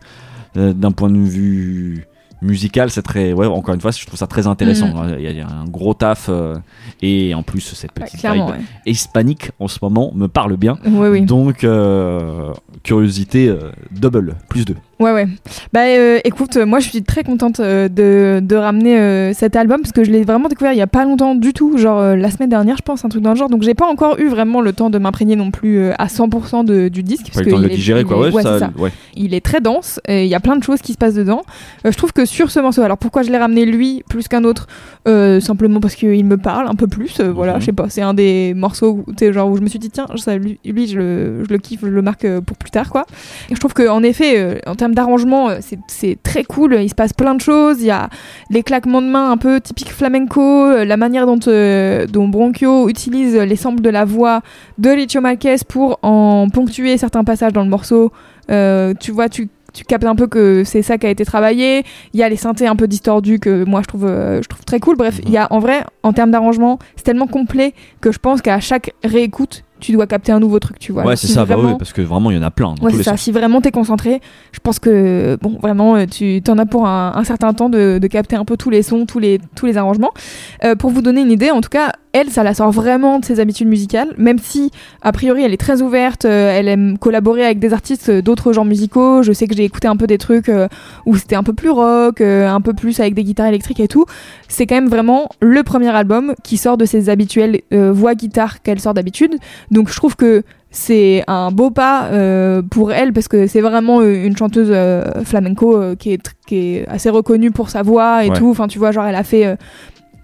Speaker 2: euh, d'un point de vue musical, c'est très. Ouais, encore une fois, je trouve ça très intéressant.
Speaker 3: Mhm.
Speaker 2: Il y, a- il y a un gros taf euh, et en plus cette petite vibe
Speaker 3: ouais.
Speaker 2: hispanique en ce moment me parle bien.
Speaker 3: Ouais, oui.
Speaker 2: Donc, euh, curiosité euh, double, plus deux.
Speaker 3: Ouais, ouais. Bah euh, écoute, euh, moi je suis très contente euh, de, de ramener euh, cet album parce que je l'ai vraiment découvert il y a pas longtemps du tout, genre la semaine dernière, je pense, un truc dans le genre. Donc j'ai pas encore eu vraiment le temps de m'imprégner non plus à 100% de, du disque.
Speaker 2: Pas
Speaker 3: parce
Speaker 2: le temps de le digérer, quoi. Ouais, ça,
Speaker 3: c'est ça.
Speaker 2: ouais.
Speaker 3: Il est très dense et il y a plein de choses qui se passent dedans. Je trouve que sur ce morceau, alors pourquoi je l'ai ramené lui plus qu'un autre? Simplement parce qu'il me parle un peu plus. Voilà,
Speaker 2: Mhm.
Speaker 3: je sais pas. C'est un des morceaux où, genre, où je me suis dit, tiens, ça, lui, lui, je, le, je le kiffe, je le marque pour plus tard, quoi. Et je trouve qu'en effet, en termes d'arrangement, euh, c'est- très cool. Il se passe plein de choses. Il y a les claquements de mains un peu typiques flamenco, euh, la manière dont, euh, dont Bronchio utilise les samples de la voix de Licio Marquez pour en ponctuer certains passages dans le morceau. Euh, tu vois, tu, tu captes un peu que c'est ça qui a été travaillé. Il y a les synthés un peu distordus que moi je trouve, euh, je trouve très cool. Bref, il y a en vrai, en termes d'arrangement, c'est tellement complet que je pense qu'à chaque réécoute, tu dois capter un nouveau truc, tu vois.
Speaker 2: Ouais, c'est
Speaker 3: si
Speaker 2: ça, bah ouais, parce que vraiment, il y en a plein. Dans
Speaker 3: Ouais,
Speaker 2: tous les
Speaker 3: ça.
Speaker 2: sens.
Speaker 3: Si vraiment t'es concentré, je pense que bon, vraiment, euh, tu t'en as pour un, un certain temps de, de capter un peu tous les sons, tous les tous les arrangements. Euh, pour vous donner une idée, en tout cas, elle, ça la sort vraiment de ses habitudes musicales, même si a priori elle est très ouverte, euh, elle aime collaborer avec des artistes euh, d'autres genres musicaux. Je sais que j'ai écouté un peu des trucs euh, où c'était un peu plus rock, un peu plus avec des guitares électriques et tout. C'est quand même vraiment le premier album qui sort de ses habituelles euh, voix guitare qu'elle sort d'habitude. Donc je trouve que c'est un beau pas euh, pour elle parce que c'est vraiment une chanteuse euh, flamenco euh, qui, est, tr- qui est assez reconnue pour sa voix et
Speaker 2: Ouais.
Speaker 3: tout. Enfin, tu vois, genre elle a fait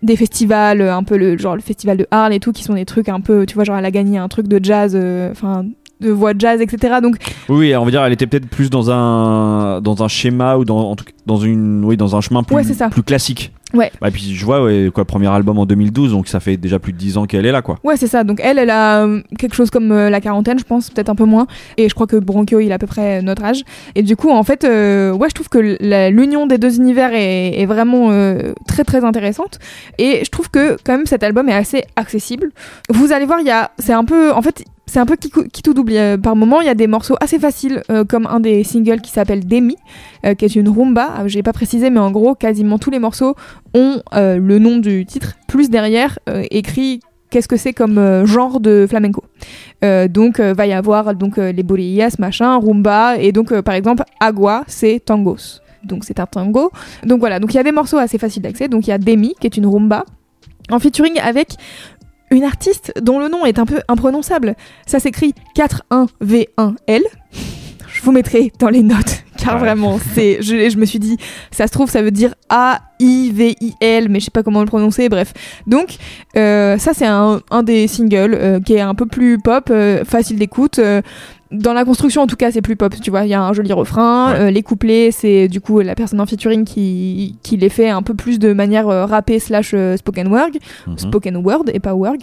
Speaker 3: des festivals, euh, un peu le genre le festival de Arles et tout, qui sont des trucs un peu, tu vois, genre elle a gagné un truc de jazz, euh, enfin de voix de jazz, etc. Donc
Speaker 2: Oui, on va dire, elle était peut-être plus dans un dans un schéma ou dans en tout dans une oui dans un chemin plus
Speaker 3: Ouais, ça.
Speaker 2: plus classique.
Speaker 3: Ouais.
Speaker 2: Bah, et puis je vois ouais, quoi premier album en 2012, donc ça fait déjà plus de 10 ans qu'elle est là quoi.
Speaker 3: Ouais, c'est ça. Donc elle, elle a euh, quelque chose comme euh, la quarantaine, je pense, peut-être un peu moins. Et je crois que Bronchio, il a à peu près notre âge. Et du coup, en fait, euh, ouais, je trouve que l'union des deux univers est, est vraiment euh, très très intéressante. Et je trouve que quand même cet album est assez accessible. Vous allez voir, il y a, c'est un peu, en fait. C'est un peu qui, tout double. Euh, Par moment, il y a des morceaux assez faciles, euh, comme un des singles qui s'appelle Demi, euh, qui est une rumba. Euh, J'ai pas précisé, mais en gros, quasiment tous les morceaux ont le nom du titre, plus derrière écrit qu'est-ce que c'est comme genre de flamenco. Donc va y avoir donc les boleillas, machin, rumba et donc par exemple agua c'est tangos. Donc c'est un tango. Donc voilà, donc il y a des morceaux assez faciles d'accès. Donc il y a Demi qui est une rumba en featuring avec une artiste dont le nom est un peu imprononçable. Ça s'écrit 41V1L. Je vous mettrai dans les notes car
Speaker 2: Ouais.
Speaker 3: vraiment c'est je, je me suis dit ça se trouve ça veut dire A I V I L mais je sais pas comment le prononcer bref. Donc euh, ça c'est un, un des singles euh, qui est un peu plus pop, euh, facile d'écoute. Dans la construction en tout cas c'est plus pop, tu vois, il y a un joli refrain,
Speaker 2: Ouais.
Speaker 3: euh, les couplets c'est du coup la personne en featuring qui, qui les fait un peu plus de manière euh, rappée slash euh, spoken word,
Speaker 2: Mhm.
Speaker 3: spoken word et pas word.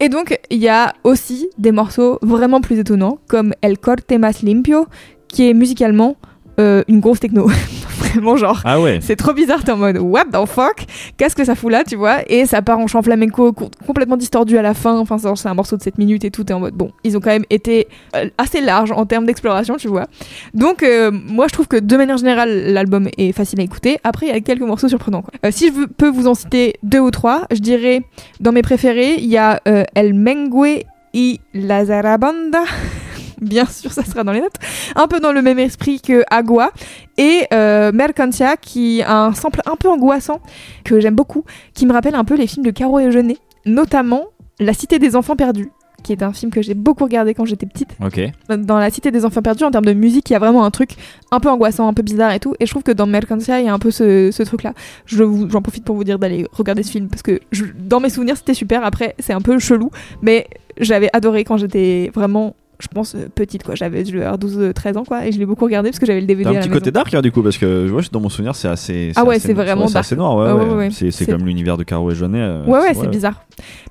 Speaker 3: Et donc il y a aussi des morceaux vraiment plus étonnants comme El Corte Más Limpio qui est musicalement euh, une grosse techno. Vraiment genre
Speaker 2: Ah ouais.
Speaker 3: c'est trop bizarre, t'es en mode what the fuck? Qu'est-ce que ça fout là, tu vois? Et ça part en chant flamenco co- complètement distordu à la fin. Enfin, c'est un morceau de 7 minutes et tout. T'es en mode bon, ils ont quand même été euh, assez larges en termes d'exploration, tu vois. Donc, euh, moi je trouve que de manière générale, l'album est facile à écouter. Après, il y a quelques morceaux surprenants. Quoi. Euh, si je peux vous en citer deux ou trois, je dirais dans mes préférés, il y a euh, El Mengue y la Zarabanda. Bien sûr, ça sera dans les notes. Un peu dans le même esprit que Agua et euh, Mercancia qui a un sample un peu angoissant que j'aime beaucoup, qui me rappelle un peu les films de Caro et Jeunet, notamment La Cité des Enfants Perdus, qui est un film que j'ai beaucoup regardé quand j'étais petite.
Speaker 2: Ok.
Speaker 3: Dans La Cité des Enfants Perdus, en termes de musique, il y a vraiment un truc un peu angoissant, un peu bizarre et tout. Et je trouve que dans Mercancia, il y a un peu ce, ce truc-là. Je J'en profite pour vous dire d'aller regarder ce film parce que je- dans mes souvenirs, c'était super. Après, c'est un peu chelou, mais j'avais adoré quand j'étais vraiment je pense euh, petite quoi. J'avais je devais avoir 12 13 ans quoi et je l'ai beaucoup regardé parce que j'avais le DVD
Speaker 2: un petit côté dark là du coup parce que ouais, dans mon souvenir c'est assez.
Speaker 3: Ah ouais, c'est vraiment dark.
Speaker 2: assez noir. Ouais,
Speaker 3: Ah ouais,
Speaker 2: ouais. C'est comme l'univers de Caro et Jeunet. euh,
Speaker 3: Ouais, ouais, c'est bizarre.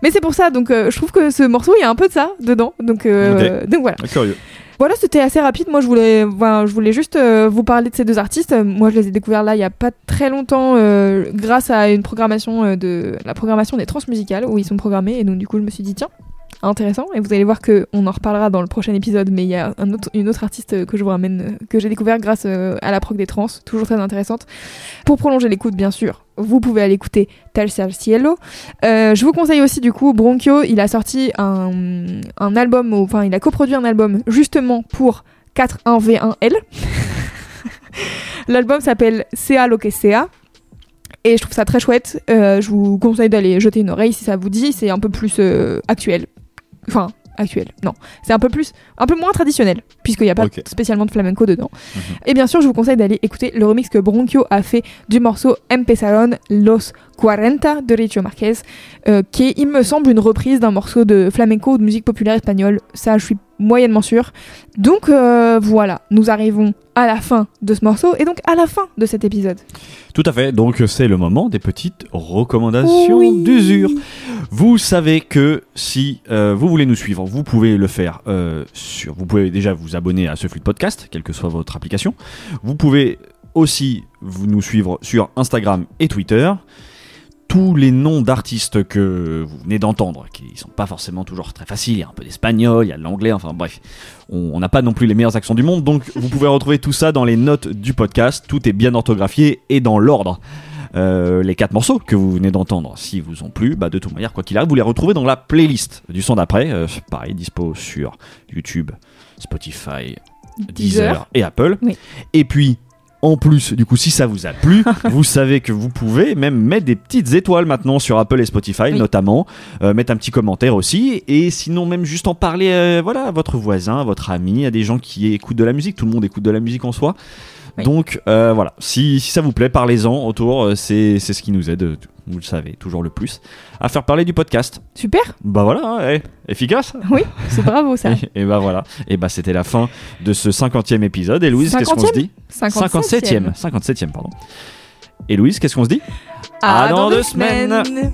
Speaker 3: Mais c'est pour ça, donc euh, je trouve que ce morceau, il y a un peu de ça dedans. Donc, euh, donc voilà.
Speaker 2: Ah, Curieux.
Speaker 3: Voilà, c'était assez rapide. Moi, je voulais, je voulais juste euh, vous parler de ces deux artistes. Euh, Moi, je les ai découverts là il y a pas très longtemps euh, grâce à une programmation euh, de la programmation des transmusicales où ils sont programmés. Et donc, du coup, je me suis dit, tiens, intéressant. Et vous allez voir que on en reparlera dans le prochain épisode. Mais il y a une autre artiste que je vous ramène, que j'ai découvert grâce euh, à la prog des trans, toujours très intéressante. Pour prolonger l'écoute, bien sûr, vous pouvez aller écouter Tercer Cielo. Euh, je vous conseille aussi du coup Bronchio, il a sorti un, un album, enfin il a coproduit un album justement pour 41V1L. L'album s'appelle Sea lo que sea. Et je trouve ça très chouette. Euh, je vous conseille d'aller jeter une oreille si ça vous dit. C'est un peu plus actuel. Enfin, actuel, non. C'est un peu plus, un peu moins traditionnel, puisqu'il n'y a pas spécialement de flamenco dedans.
Speaker 2: Mhm.
Speaker 3: Et bien sûr, je vous conseille d'aller écouter le remix que Bronchio a fait du morceau Empezaron Los 40 de Richo Marquez, euh, qui est, il me semble, une reprise d'un morceau de flamenco ou de musique populaire espagnole. Ça, je suis moyennement sûre. Donc euh, voilà, nous arrivons à la fin de ce morceau et donc à la fin de cet épisode.
Speaker 2: Tout à fait. Donc c'est le moment des petites recommandations
Speaker 3: Oui.
Speaker 2: d'usure. Vous savez que si euh, vous voulez nous suivre, vous pouvez le faire euh, sur. Vous pouvez déjà vous abonner à ce flux de podcast, quelle que soit votre application. Vous pouvez aussi vous nous suivre sur Instagram et Twitter. Tous les noms d'artistes que vous venez d'entendre, qui sont pas forcément toujours très faciles, il y a un peu d'espagnol, il y a de l'anglais, enfin bref, on n'a pas non plus les meilleurs accents du monde, donc vous pouvez retrouver tout ça dans les notes du podcast. Tout est bien orthographié et dans l'ordre. Euh, les quatre morceaux que vous venez d'entendre, si vous ont plu, bah de toute manière, quoi qu'il arrive, vous les retrouvez dans la playlist du son d'après. Euh, pareil, dispo sur YouTube, Spotify, Deezer, et Apple.
Speaker 3: Oui.
Speaker 2: Et puis, en plus, du coup, si ça vous a plu, vous savez que vous pouvez même mettre des petites étoiles maintenant sur Apple et Spotify,
Speaker 3: Oui.
Speaker 2: notamment, euh, mettre un petit commentaire aussi, et sinon même juste en parler, euh, voilà, à votre voisin, à votre ami, à des gens qui écoutent de la musique. Tout le monde écoute de la musique en soi.
Speaker 3: Oui.
Speaker 2: Donc euh, voilà, si, si ça vous plaît, parlez-en autour. C'est ce qui nous aide, vous le savez, toujours le plus, à faire parler du podcast.
Speaker 3: Super,
Speaker 2: Bah voilà, hein, eh, efficace.
Speaker 3: oui, c'est bravo ça.
Speaker 2: Et, et bah voilà, et bah c'était la fin de ce 50e épisode. Et Louise, qu'est-ce qu'on se
Speaker 3: 50e?
Speaker 2: dit
Speaker 3: 57e.
Speaker 2: 57e, pardon. Et Louise, qu'est-ce qu'on se dit?
Speaker 3: À
Speaker 2: À
Speaker 3: dans
Speaker 2: dans
Speaker 3: deux
Speaker 2: deux semaines.
Speaker 3: semaines.